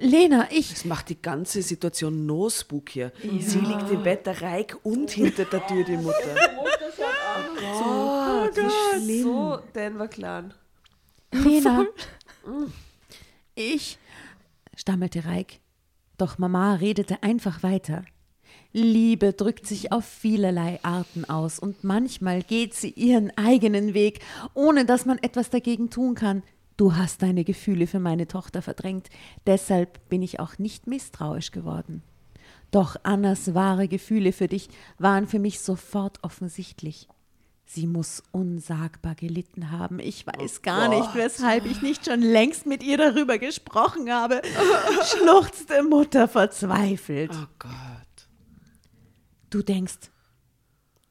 Lena, ich. Das macht die ganze Situation no spookier. Sie liegt im Bett, der Reik und hinter der Tür die Mutter. Oh, Gott, wie schlimm. So, Denver Clan. Lena. Ich, stammelte Reik. Doch Mama redete einfach weiter. Liebe drückt sich auf vielerlei Arten aus und manchmal geht sie ihren eigenen Weg, ohne dass man etwas dagegen tun kann. Du hast deine Gefühle für meine Tochter verdrängt, deshalb bin ich auch nicht misstrauisch geworden. Doch Annas wahre Gefühle für dich waren für mich sofort offensichtlich. Sie muss unsagbar gelitten haben. Ich weiß gar nicht, weshalb ich nicht schon längst mit ihr darüber gesprochen habe, schluchzte Mutter verzweifelt. Oh Gott. Du denkst,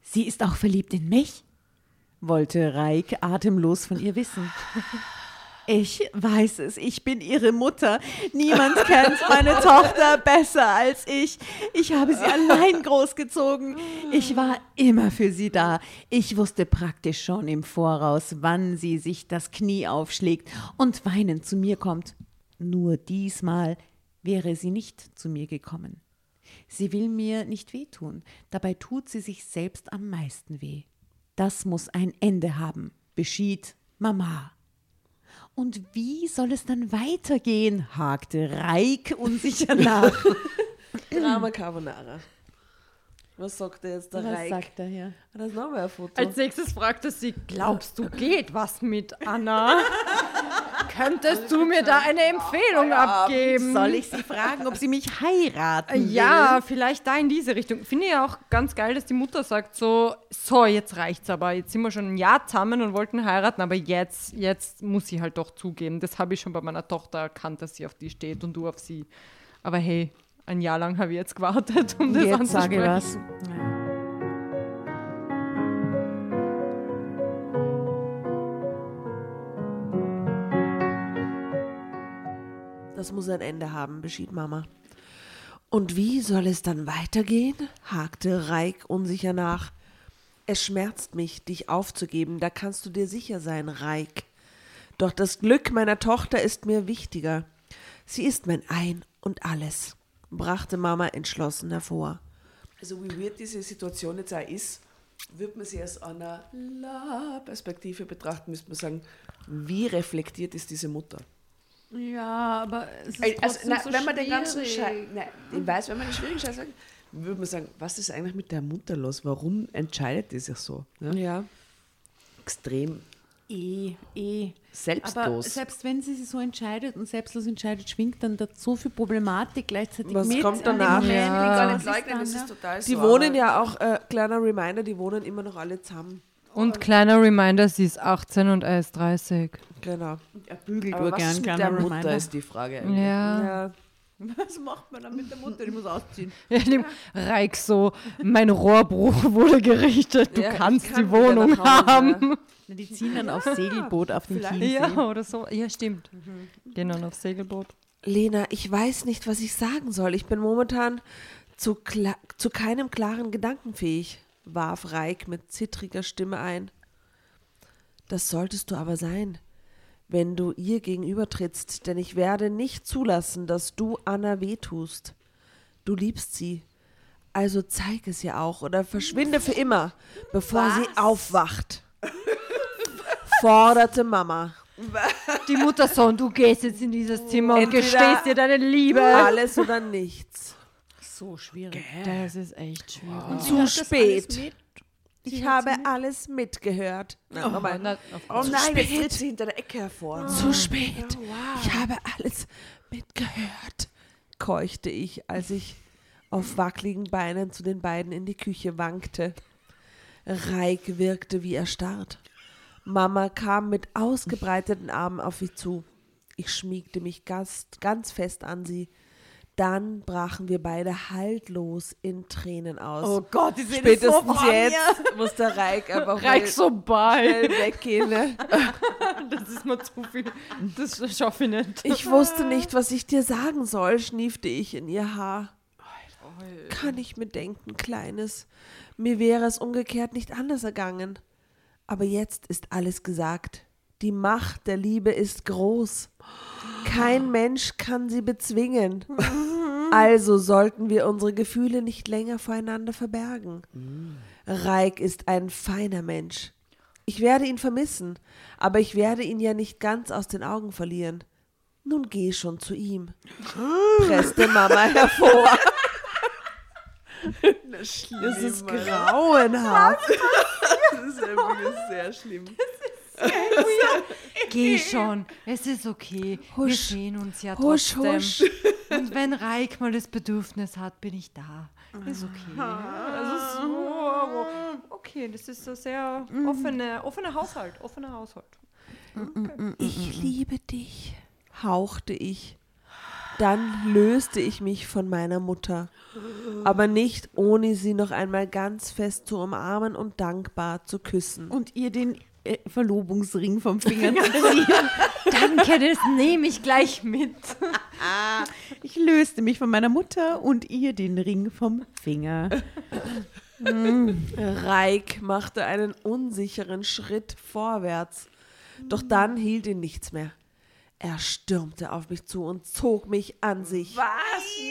sie ist auch verliebt in mich? wollte Reik atemlos von ihr wissen. Ich weiß es, ich bin ihre Mutter. Niemand kennt meine Tochter besser als ich. Ich habe sie allein großgezogen. Ich war immer für sie da. Ich wusste praktisch schon im Voraus, wann sie sich das Knie aufschlägt und weinend zu mir kommt. Nur diesmal wäre sie nicht zu mir gekommen. Sie will mir nicht wehtun, dabei tut sie sich selbst am meisten weh. Das muss ein Ende haben, beschied Mama. Und wie soll es dann weitergehen? hakte Reik unsicher nach. Drama Carbonara. Was sagt der jetzt der Was Reik? sagt er hier? Ah, Das ist nochmal ein Foto. Als nächstes fragt er sie, glaubst du, geht was mit Anna? Könntest du mir da eine Empfehlung abgeben? Soll ich sie fragen, ob sie mich heiraten will? Ja, vielleicht da in diese Richtung. Finde ich auch ganz geil, dass die Mutter sagt so, so, jetzt reicht's aber. Jetzt sind wir schon ein Jahr zusammen und wollten heiraten, aber jetzt, jetzt muss sie halt doch zugeben. Das habe ich schon bei meiner Tochter erkannt, dass sie auf die steht und du auf sie. Aber hey, ein Jahr lang habe ich jetzt gewartet, um das Jetzt sage ich anzusprechen. was. Das muss ein Ende haben, beschied Mama. Und wie soll es dann weitergehen? hakte Reik unsicher nach. Es schmerzt mich, dich aufzugeben, da kannst du dir sicher sein, Reik. Doch das Glück meiner Tochter ist mir wichtiger. Sie ist mein Ein und alles, brachte Mama entschlossen hervor. Also wie weird diese Situation jetzt auch ist, würde man sie aus einer La-Perspektive betrachten, müsste man sagen, wie reflektiert ist diese Mutter? Ja, aber es ist Also, nein, so wenn man den ganzen schwierig. Scheiß, nein, ich weiß, wenn man den schwierigen Scheiß sagt, würde man sagen, was ist eigentlich mit der Mutter los? Warum entscheidet die sich so? Ja? Ja. Extrem Eh, eh. Aber selbstlos. selbst wenn sie sich so entscheidet und selbstlos entscheidet, schwingt dann da so viel Problematik gleichzeitig Was mit. kommt an dem danach? Ja. ich kann Was nicht ist leugnen, dann, das ne? ist total Die so. wohnen aber- ja auch, äh, kleiner Reminder, die wohnen immer noch alle zusammen. Und kleiner Reminder, sie ist 18 und er ist 30. Genau. Er bügelt Aber nur was gern, ist mit kleiner der Mutter, Reminder. ist die Frage eigentlich. Ja. Ja. Was macht man dann mit der Mutter? Die muss ausziehen. Ja, dem Reik so, mein Rohrbruch wurde gerichtet, du Ja, kannst kann die Wohnung haben. Na, Die ziehen dann aufs Segelboot auf den. Chiemsee. Ja, oder so. Ja, stimmt. Gehen dann aufs Segelboot. Lena, ich weiß nicht, was ich sagen soll. Ich bin momentan zu, zu keinem klaren Gedanken fähig, warf Reik mit zittriger Stimme ein. Das solltest du aber sein, wenn du ihr gegenübertrittst, denn ich werde nicht zulassen, dass du Anna wehtust. Du liebst sie, also zeig es ihr auch oder verschwinde für immer, bevor sie aufwacht, forderte Mama. Die Mutter so, und du gehst jetzt in dieses Zimmer und Entweder gestehst dir deine Liebe. Alles oder nichts. So schwierig. Das ist echt schwierig. Zu spät. Ich habe alles mitgehört. Na, nochmal. Na, Oh Zu nein, jetzt spät. tritt sie hinter der Ecke hervor. Zu spät. Ich habe alles mitgehört, keuchte ich, als ich auf wackeligen Beinen zu den beiden in die Küche wankte. Reik wirkte wie erstarrt. Mama kam mit ausgebreiteten Armen auf mich zu. Ich schmiegte mich ganz, ganz fest an sie. Dann brachen wir beide haltlos in Tränen aus. Oh Gott, die sehen Spätestens so vor jetzt muss der Reik einfach Reik so schnell weggehen. Ne? Das ist mir zu viel. Das schaffe ich nicht. Ich wusste nicht, was ich dir sagen soll, schniefte ich in ihr Haar. Kann ich mir denken, Kleines. Mir wäre es umgekehrt nicht anders ergangen. Aber jetzt ist alles gesagt. Die Macht der Liebe ist groß. Kein Mensch kann sie bezwingen. Also sollten wir unsere Gefühle nicht länger voreinander verbergen. Reik ist ein feiner Mensch. Ich werde ihn vermissen, aber ich werde ihn ja nicht ganz aus den Augen verlieren. Nun geh schon zu ihm, presste Mama hervor. Das Das ist grauenhaft. Das ist ja wirklich sehr schlimm. Geh schon. Es ist okay. Wir Husch. sehen uns ja Husch, trotzdem. husch. Und wenn Reik mal das Bedürfnis hat, bin ich da. Ist okay. Also so. okay, das ist so sehr offene, offener Haushalt, offener Haushalt. Ich liebe dich, hauchte ich. Dann löste ich mich von meiner Mutter, aber nicht ohne sie noch einmal ganz fest zu umarmen und dankbar zu küssen. Und ihr den äh, Verlobungsring vom Finger zu ziehen. Danke, das nehme ich gleich mit. Ich löste mich von meiner Mutter und ihr den Ring vom Finger. Reik machte einen unsicheren Schritt vorwärts, doch dann hielt ihn nichts mehr. Er stürmte auf mich zu und zog mich an sich. Was?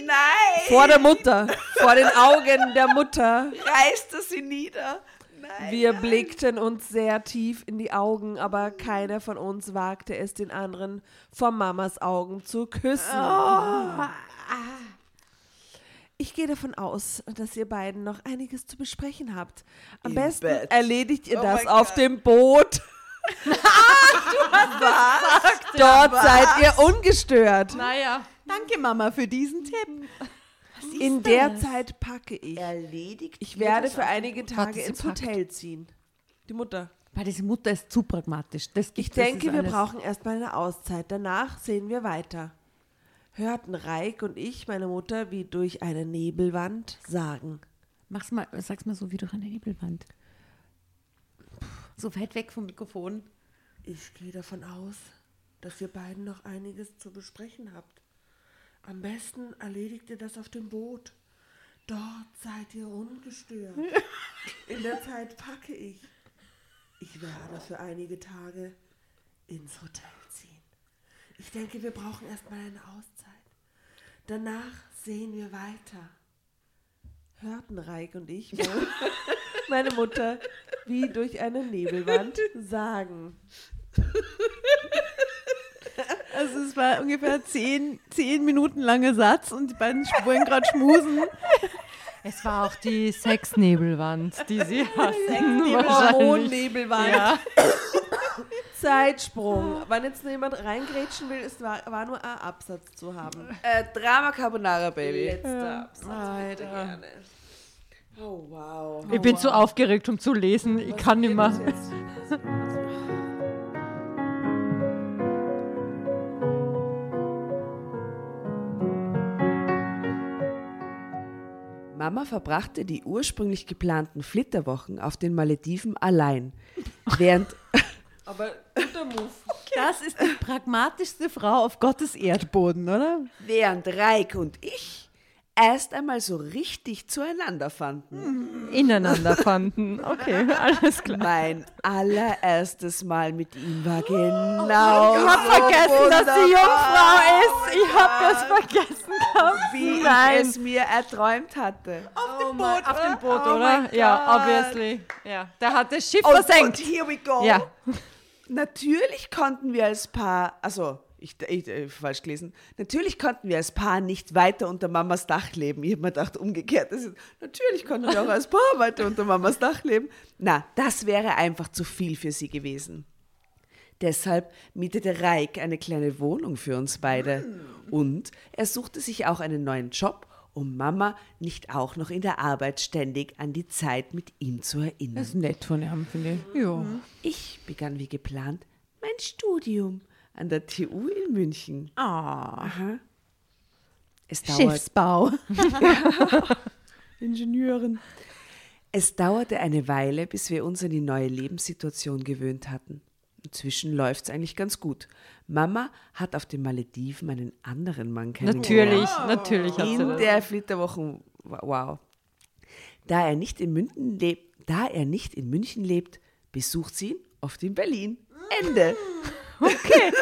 Nein! Vor der Mutter, vor den Augen der Mutter. Reißt er sie nieder? Nein. Wir blickten uns sehr tief in die Augen, aber keiner von uns wagte es, den anderen vor Mamas Augen zu küssen. Ich gehe davon aus, dass ihr beiden noch einiges zu besprechen habt. Am Im besten Bett. erledigt ihr Oh das auf dem Boot. Dort seid ihr ungestört. Naja, Danke, Mama, für diesen Tipp. In der Zeit packe ich. Erledigt. Ich werde das für einige? Tage ins packt. Hotel ziehen. Die Mutter. Weil diese Mutter ist zu pragmatisch. Das Ich gibt- das denke, wir alles- brauchen erstmal eine Auszeit. Danach sehen wir weiter. Hörten Reik und ich meine Mutter wie durch eine Nebelwand sagen. Mach's mal, sag's mal so wie durch eine Nebelwand. So weit weg vom Mikrofon. Ich gehe davon aus, dass ihr beiden noch einiges zu besprechen habt. Am besten erledigt ihr das auf dem Boot. Dort seid ihr ungestört. In der Zeit packe ich. Ich werde für einige Tage ins Hotel ziehen. Ich denke, wir brauchen erstmal eine Auszeit. Danach sehen wir weiter. Hörten Reik und ich meine, meine Mutter wie durch eine Nebelwand sagen. Also es war ungefähr zehn, zehn Minuten langer Satz und die beiden wollen gerade schmusen. es war auch die Sexnebelwand, die sie hatten. Die wahrscheinlich. Hormonnebelwand. Ja. Zeitsprung. Wenn jetzt nur jemand reingrätschen will, es war, war nur ein Absatz zu haben. Äh, Drama Carbonara, Baby. Letzter Absatz. Bitte gerne. Oh, wow. Ich bin zu aufgeregt, um zu lesen. Ich kann nicht mehr. Mama verbrachte die ursprünglich geplanten Flitterwochen auf den Malediven allein, während Aber guter Move. Das ist die pragmatischste Frau auf Gottes Erdboden, oder? während Reik und ich erst einmal so richtig zueinander fanden. Ineinander fanden. Okay, alles klar. Mein allererstes Mal mit ihm war genau Ich habe vergessen, dass sie Jungfrau ist. Ich habe das vergessen gehabt. wie Nein. ich es mir erträumt hatte. Auf dem Boot, auf dem Boot, Oh oder? Ja, obviously. Ja, der hat das Schiff Und, versenkt. und here we go. Ja. Natürlich konnten wir als Paar, also ich, ich äh, falsch gelesen, natürlich konnten wir als Paar nicht weiter unter Mamas Dach leben. Ich habe mir gedacht, umgekehrt. Das ist, natürlich konnten wir auch als Paar weiter unter Mamas Dach leben. Na, das wäre einfach zu viel für sie gewesen. Deshalb mietete Reik eine kleine Wohnung für uns beide. Und er suchte sich auch einen neuen Job, um Mama nicht auch noch in der Arbeit ständig an die Zeit mit ihm zu erinnern. Das ist nett von ihm, finde ich. Ja. Ich begann wie geplant mein Studium an der TU in München. Ah. Es dauert, Schiffsbau. Ingenieurin. Es dauerte eine Weile, bis wir uns an die neue Lebenssituation gewöhnt hatten. Inzwischen läuft es eigentlich ganz gut. Mama hat auf den Malediven einen anderen Mann kennengelernt. Natürlich, natürlich hat In der Flitterwochen, wow. Da er nicht in München lebt, da er nicht in München lebt, besucht sie ihn oft in Berlin. Ende. Okay.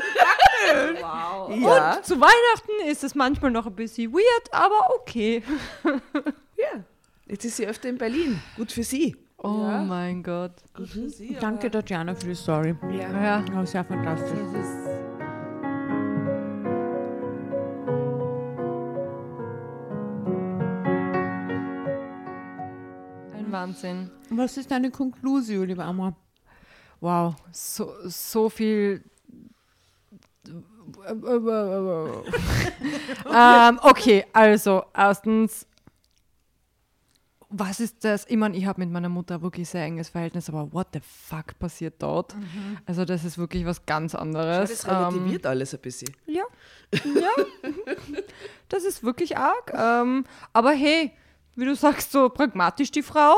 wow. Ja. Und zu Weihnachten ist es manchmal noch ein bisschen weird, aber okay. ja. Jetzt ist sie öfter in Berlin. Gut für sie. Oh mein Gott. Gut für sie, aber- Danke, Tatjana, für die Story. Ja. Ja, sehr fantastisch. Ein Wahnsinn. Was ist deine Konklusion, liebe Amra? Wow, so, so viel. Ähm, okay, also erstens, was ist das? Ich meine, ich habe mit meiner Mutter wirklich sehr enges Verhältnis, aber what the fuck passiert dort? Also das ist wirklich was ganz anderes. Das relativiert alles ein bisschen. Ja, ja, das ist wirklich arg. Ähm, aber hey, wie du sagst, so pragmatisch die Frau,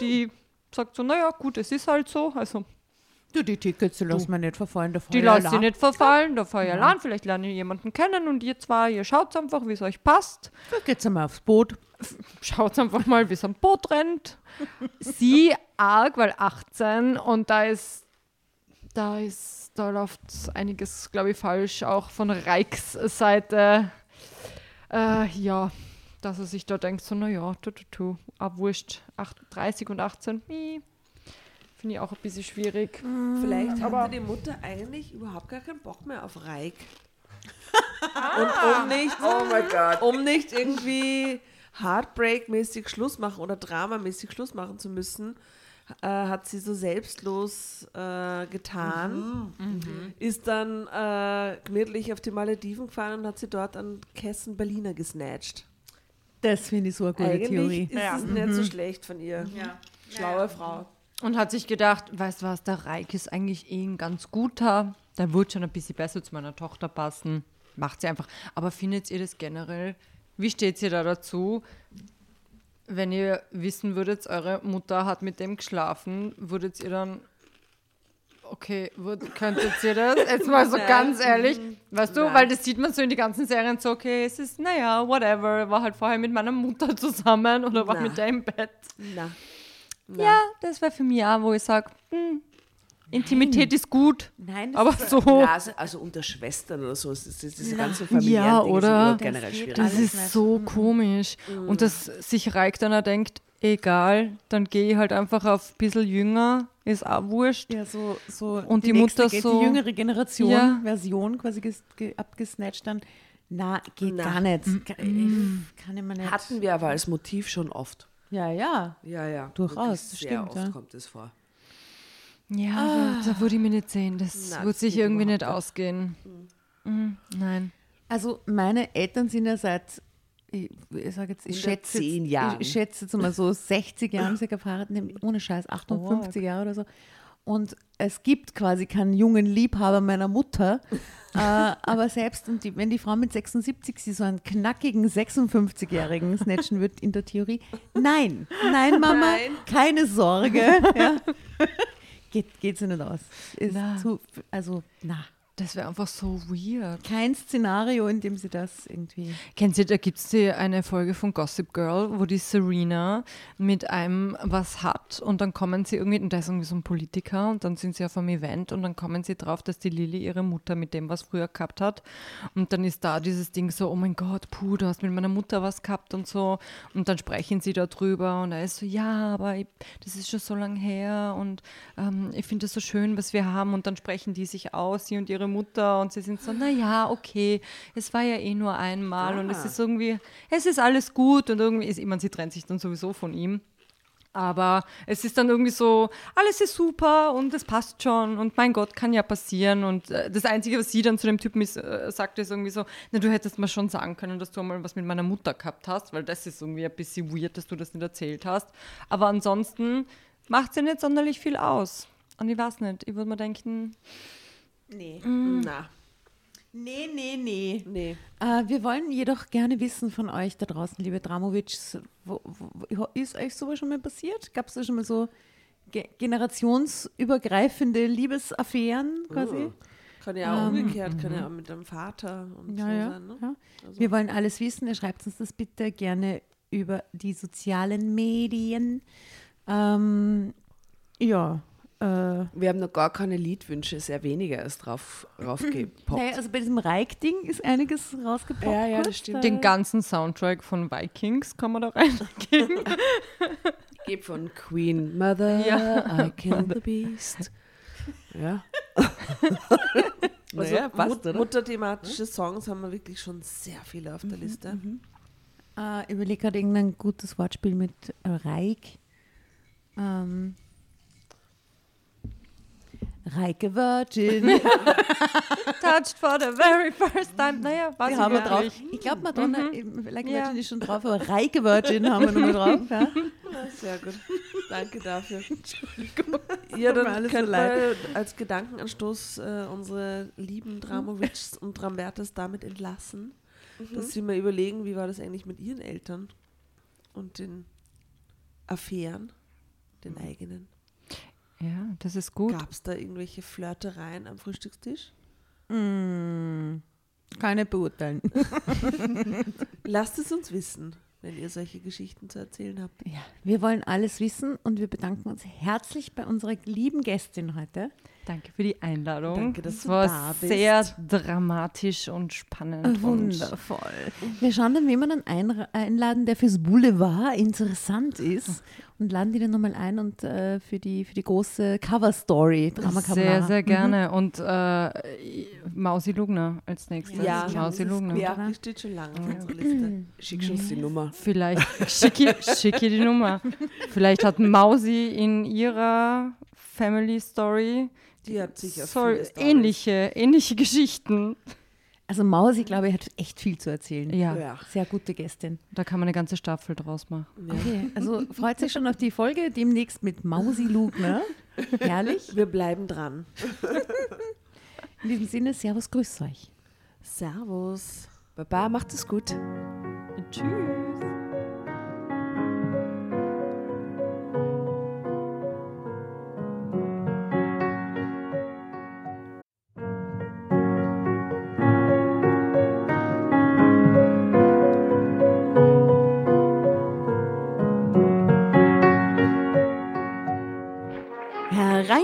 die sagt so, naja, gut, es ist halt so. Also Du, die Tickets, die lassen wir nicht verfallen. Da die lässt sie nicht verfallen, da fahr ich allein, vielleicht lerne ich jemanden kennen und ihr zwei, ihr schaut einfach, wie es euch passt. Da geht's einmal aufs Boot. Schaut einfach mal, wie es am Boot rennt. Sie arg, weil 18 und da ist, da ist, da läuft einiges, glaube ich, falsch, auch von Reichs Seite. Äh, ja, dass er sich da denkt, so, naja, tu, tu, tu, ab wurscht, 30 und 18, ih, finde ich auch ein bisschen schwierig. Vielleicht Aber- hatte die Mutter eigentlich überhaupt gar keinen Bock mehr auf Reik. Und um nicht, Oh mein Gott. um nicht irgendwie Heartbreak-mäßig Schluss machen oder Dramamäßig Schluss machen zu müssen, äh, hat sie so selbstlos äh, getan, ist dann äh, gemütlich auf die Malediven gefahren und hat sie dort an Kessen Berliner gesnatcht. Das finde ich so eine gute Eigentlich Theorie. ist es nicht so schlecht von ihr. Schlaue Frau. Und hat sich gedacht, weißt du was, der Reik ist eigentlich eh ein ganz guter. Der wird schon ein bisschen besser zu meiner Tochter passen. Macht sie einfach. Aber findet ihr das generell? Wie steht ihr da dazu? Wenn ihr wissen würdet, eure Mutter hat mit dem geschlafen, würdet ihr dann. Okay, würd, könntet ihr das? Jetzt mal so ganz ehrlich. Weißt du, weil das sieht man so in die ganzen Serien so, okay, es ist, naja, whatever. War halt vorher mit meiner Mutter zusammen oder war Na. mit der im Bett. Na. Na. Ja, das wäre für mich auch, wo ich sage, Intimität ist gut, Nein, das aber ist, so, Ja, also, also unter Schwestern oder so, ist, ist, ist diese ganzen familiären Ja, Dinge oder? sind Das generell schwierig. das ist nicht. so komisch. Und dass sich Reik dann auch denkt, egal, dann gehe ich halt einfach auf ein bisschen jünger, ist auch wurscht. ja, so, so Und die nächste Mutter so- Die jüngere Generation, Ja. Version quasi ges, ge, abgesnatcht dann. Na, geht Na. gar nicht. Kann, ich, kann ich mir nicht. Hatten wir aber als Motiv schon oft. Ja, ja. Ja, ja. Durchaus, Sehr stimmt, oft ja. kommt es vor. Ja, aber da würde ich mir nicht sehen. Das Nein, wird das sich irgendwie nicht überhaupt ausgehen. Mhm, nein. Also meine Eltern sind ja seit, ich, ich sage jetzt, ich schätze, jetzt, ich schätze jetzt mal so 60 Jahren circa verheiratet, nämlich ohne Scheiß 58 Jahre oder so. Und es gibt quasi keinen jungen Liebhaber meiner Mutter. äh, aber selbst die, wenn die Frau mit 76 sie so einen knackigen 56-Jährigen snatchen wird in der Theorie, nein, nein, Mama, Nein. keine Sorge. ja. geht, geht sie nicht aus. Ist Na. zu, also, na, Das wäre einfach so weird. kein Szenario, in dem sie das irgendwie. Kennt ihr, da gibt es eine Folge von Gossip Girl, wo die Serena mit einem was hat und dann kommen sie irgendwie, und da ist irgendwie so ein Politiker und dann sind sie auf einem Event und dann kommen sie drauf, dass die Lilly ihre Mutter mit dem was früher gehabt hat und dann ist da dieses Ding so, oh mein Gott, puh, du hast mit meiner Mutter was gehabt und so und dann sprechen sie darüber und er ist so, ja, aber ich, das ist schon so lange her und ähm, ich finde es so schön, was wir haben und dann sprechen die sich aus, sie und ihre Mutter und sie sind so, naja, okay, es war ja eh nur einmal und es ist irgendwie, es ist alles gut und irgendwie ist, ich meine, sie trennt sich dann sowieso von ihm. Aber es ist dann irgendwie so, alles ist super und es passt schon und mein Gott, kann ja passieren. Und äh, das Einzige, was sie dann zu dem Typen ist, äh, sagt, ist irgendwie so, na, du hättest mal schon sagen können, dass du einmal was mit meiner Mutter gehabt hast, weil das ist irgendwie ein bisschen weird, dass du das nicht erzählt hast. Aber ansonsten macht sie nicht sonderlich viel aus. Und ich weiß nicht, ich würde mir denken, Nee. Na, Nee, nee, nee. nee. Äh, wir wollen jedoch gerne wissen von euch da draußen, liebe Dramovics, wo, wo, ist euch sowas schon mal passiert? Gab es da schon mal so ge generationsübergreifende Liebesaffären quasi? Oh. Kann ja auch umgekehrt, kann ja auch mit dem Vater und Ja, so ja, sein. Ne? ja. Also- Wir wollen alles wissen. Ihr schreibt uns das bitte gerne über die sozialen Medien. Ähm, ja. Äh, Wir haben noch gar keine Liedwünsche, sehr wenige erst drauf, raufgepoppt. naja, also bei diesem Reik-Ding ist einiges rausgepoppt. Ja, ja, das stimmt. den ganzen Soundtrack von Vikings kann man da reingeben. Geb von Queen Mother, Ja. I killed the beast. Ja. Also naja, passt, Mut oder? mutterthematische Songs haben wir wirklich schon sehr viele auf der Liste. Äh, ich überlege gerade irgendein gutes Wortspiel mit äh, Reik. Ähm, Reike Virgin. Touched for the very first time. Naja, ich haben wir drauf. Ich glaube, Madonna, eben, Like Ja. Virgin ist schon drauf, aber Reike Virgin haben wir nochmal drauf. Ja. sehr gut. Danke dafür. Ja, dann alles können wir als Gedankenanstoß äh, unsere lieben Dramovics und Drambertas damit entlassen, dass sie mal überlegen, wie war das eigentlich mit ihren Eltern und den Affären, den eigenen. Ja, das ist gut. Gab es da irgendwelche Flirtereien am Frühstückstisch? Mm, keine beurteilen. Lasst es uns wissen, wenn ihr solche Geschichten zu erzählen habt. Ja, wir wollen alles wissen und wir bedanken uns herzlich bei unserer lieben Gästin heute. Danke für die Einladung. Danke, dass es du war da bist. sehr dramatisch und spannend. Und Wundervoll. Wir schauen dann, wen wir dann ein, einladen, der fürs Boulevard interessant ist und laden die dann nochmal ein und äh, für, die, für die große Cover-Story sehr, sehr gerne. Und äh, Mausi Lugner als nächstes. Ja, Mausi Lugner. Ja, die steht schon lange auf unserer Liste. Schick uns die Nummer. Vielleicht schicke schicke die Nummer. Vielleicht hat Mausi in ihrer Family Story Die hat sicher soll viele Storys. ähnliche, ähnliche Geschichten. Also Mausi, glaube ich, hat echt viel zu erzählen. Ja, Ja. Sehr gute Gästin. da kann man eine ganze Staffel draus machen. Okay, also freut sich schon auf die Folge demnächst mit Mausi Lugner. Herrlich. Wir bleiben dran. In diesem Sinne, Servus, grüß euch. Servus. Baba, macht es gut. Tschüss.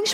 change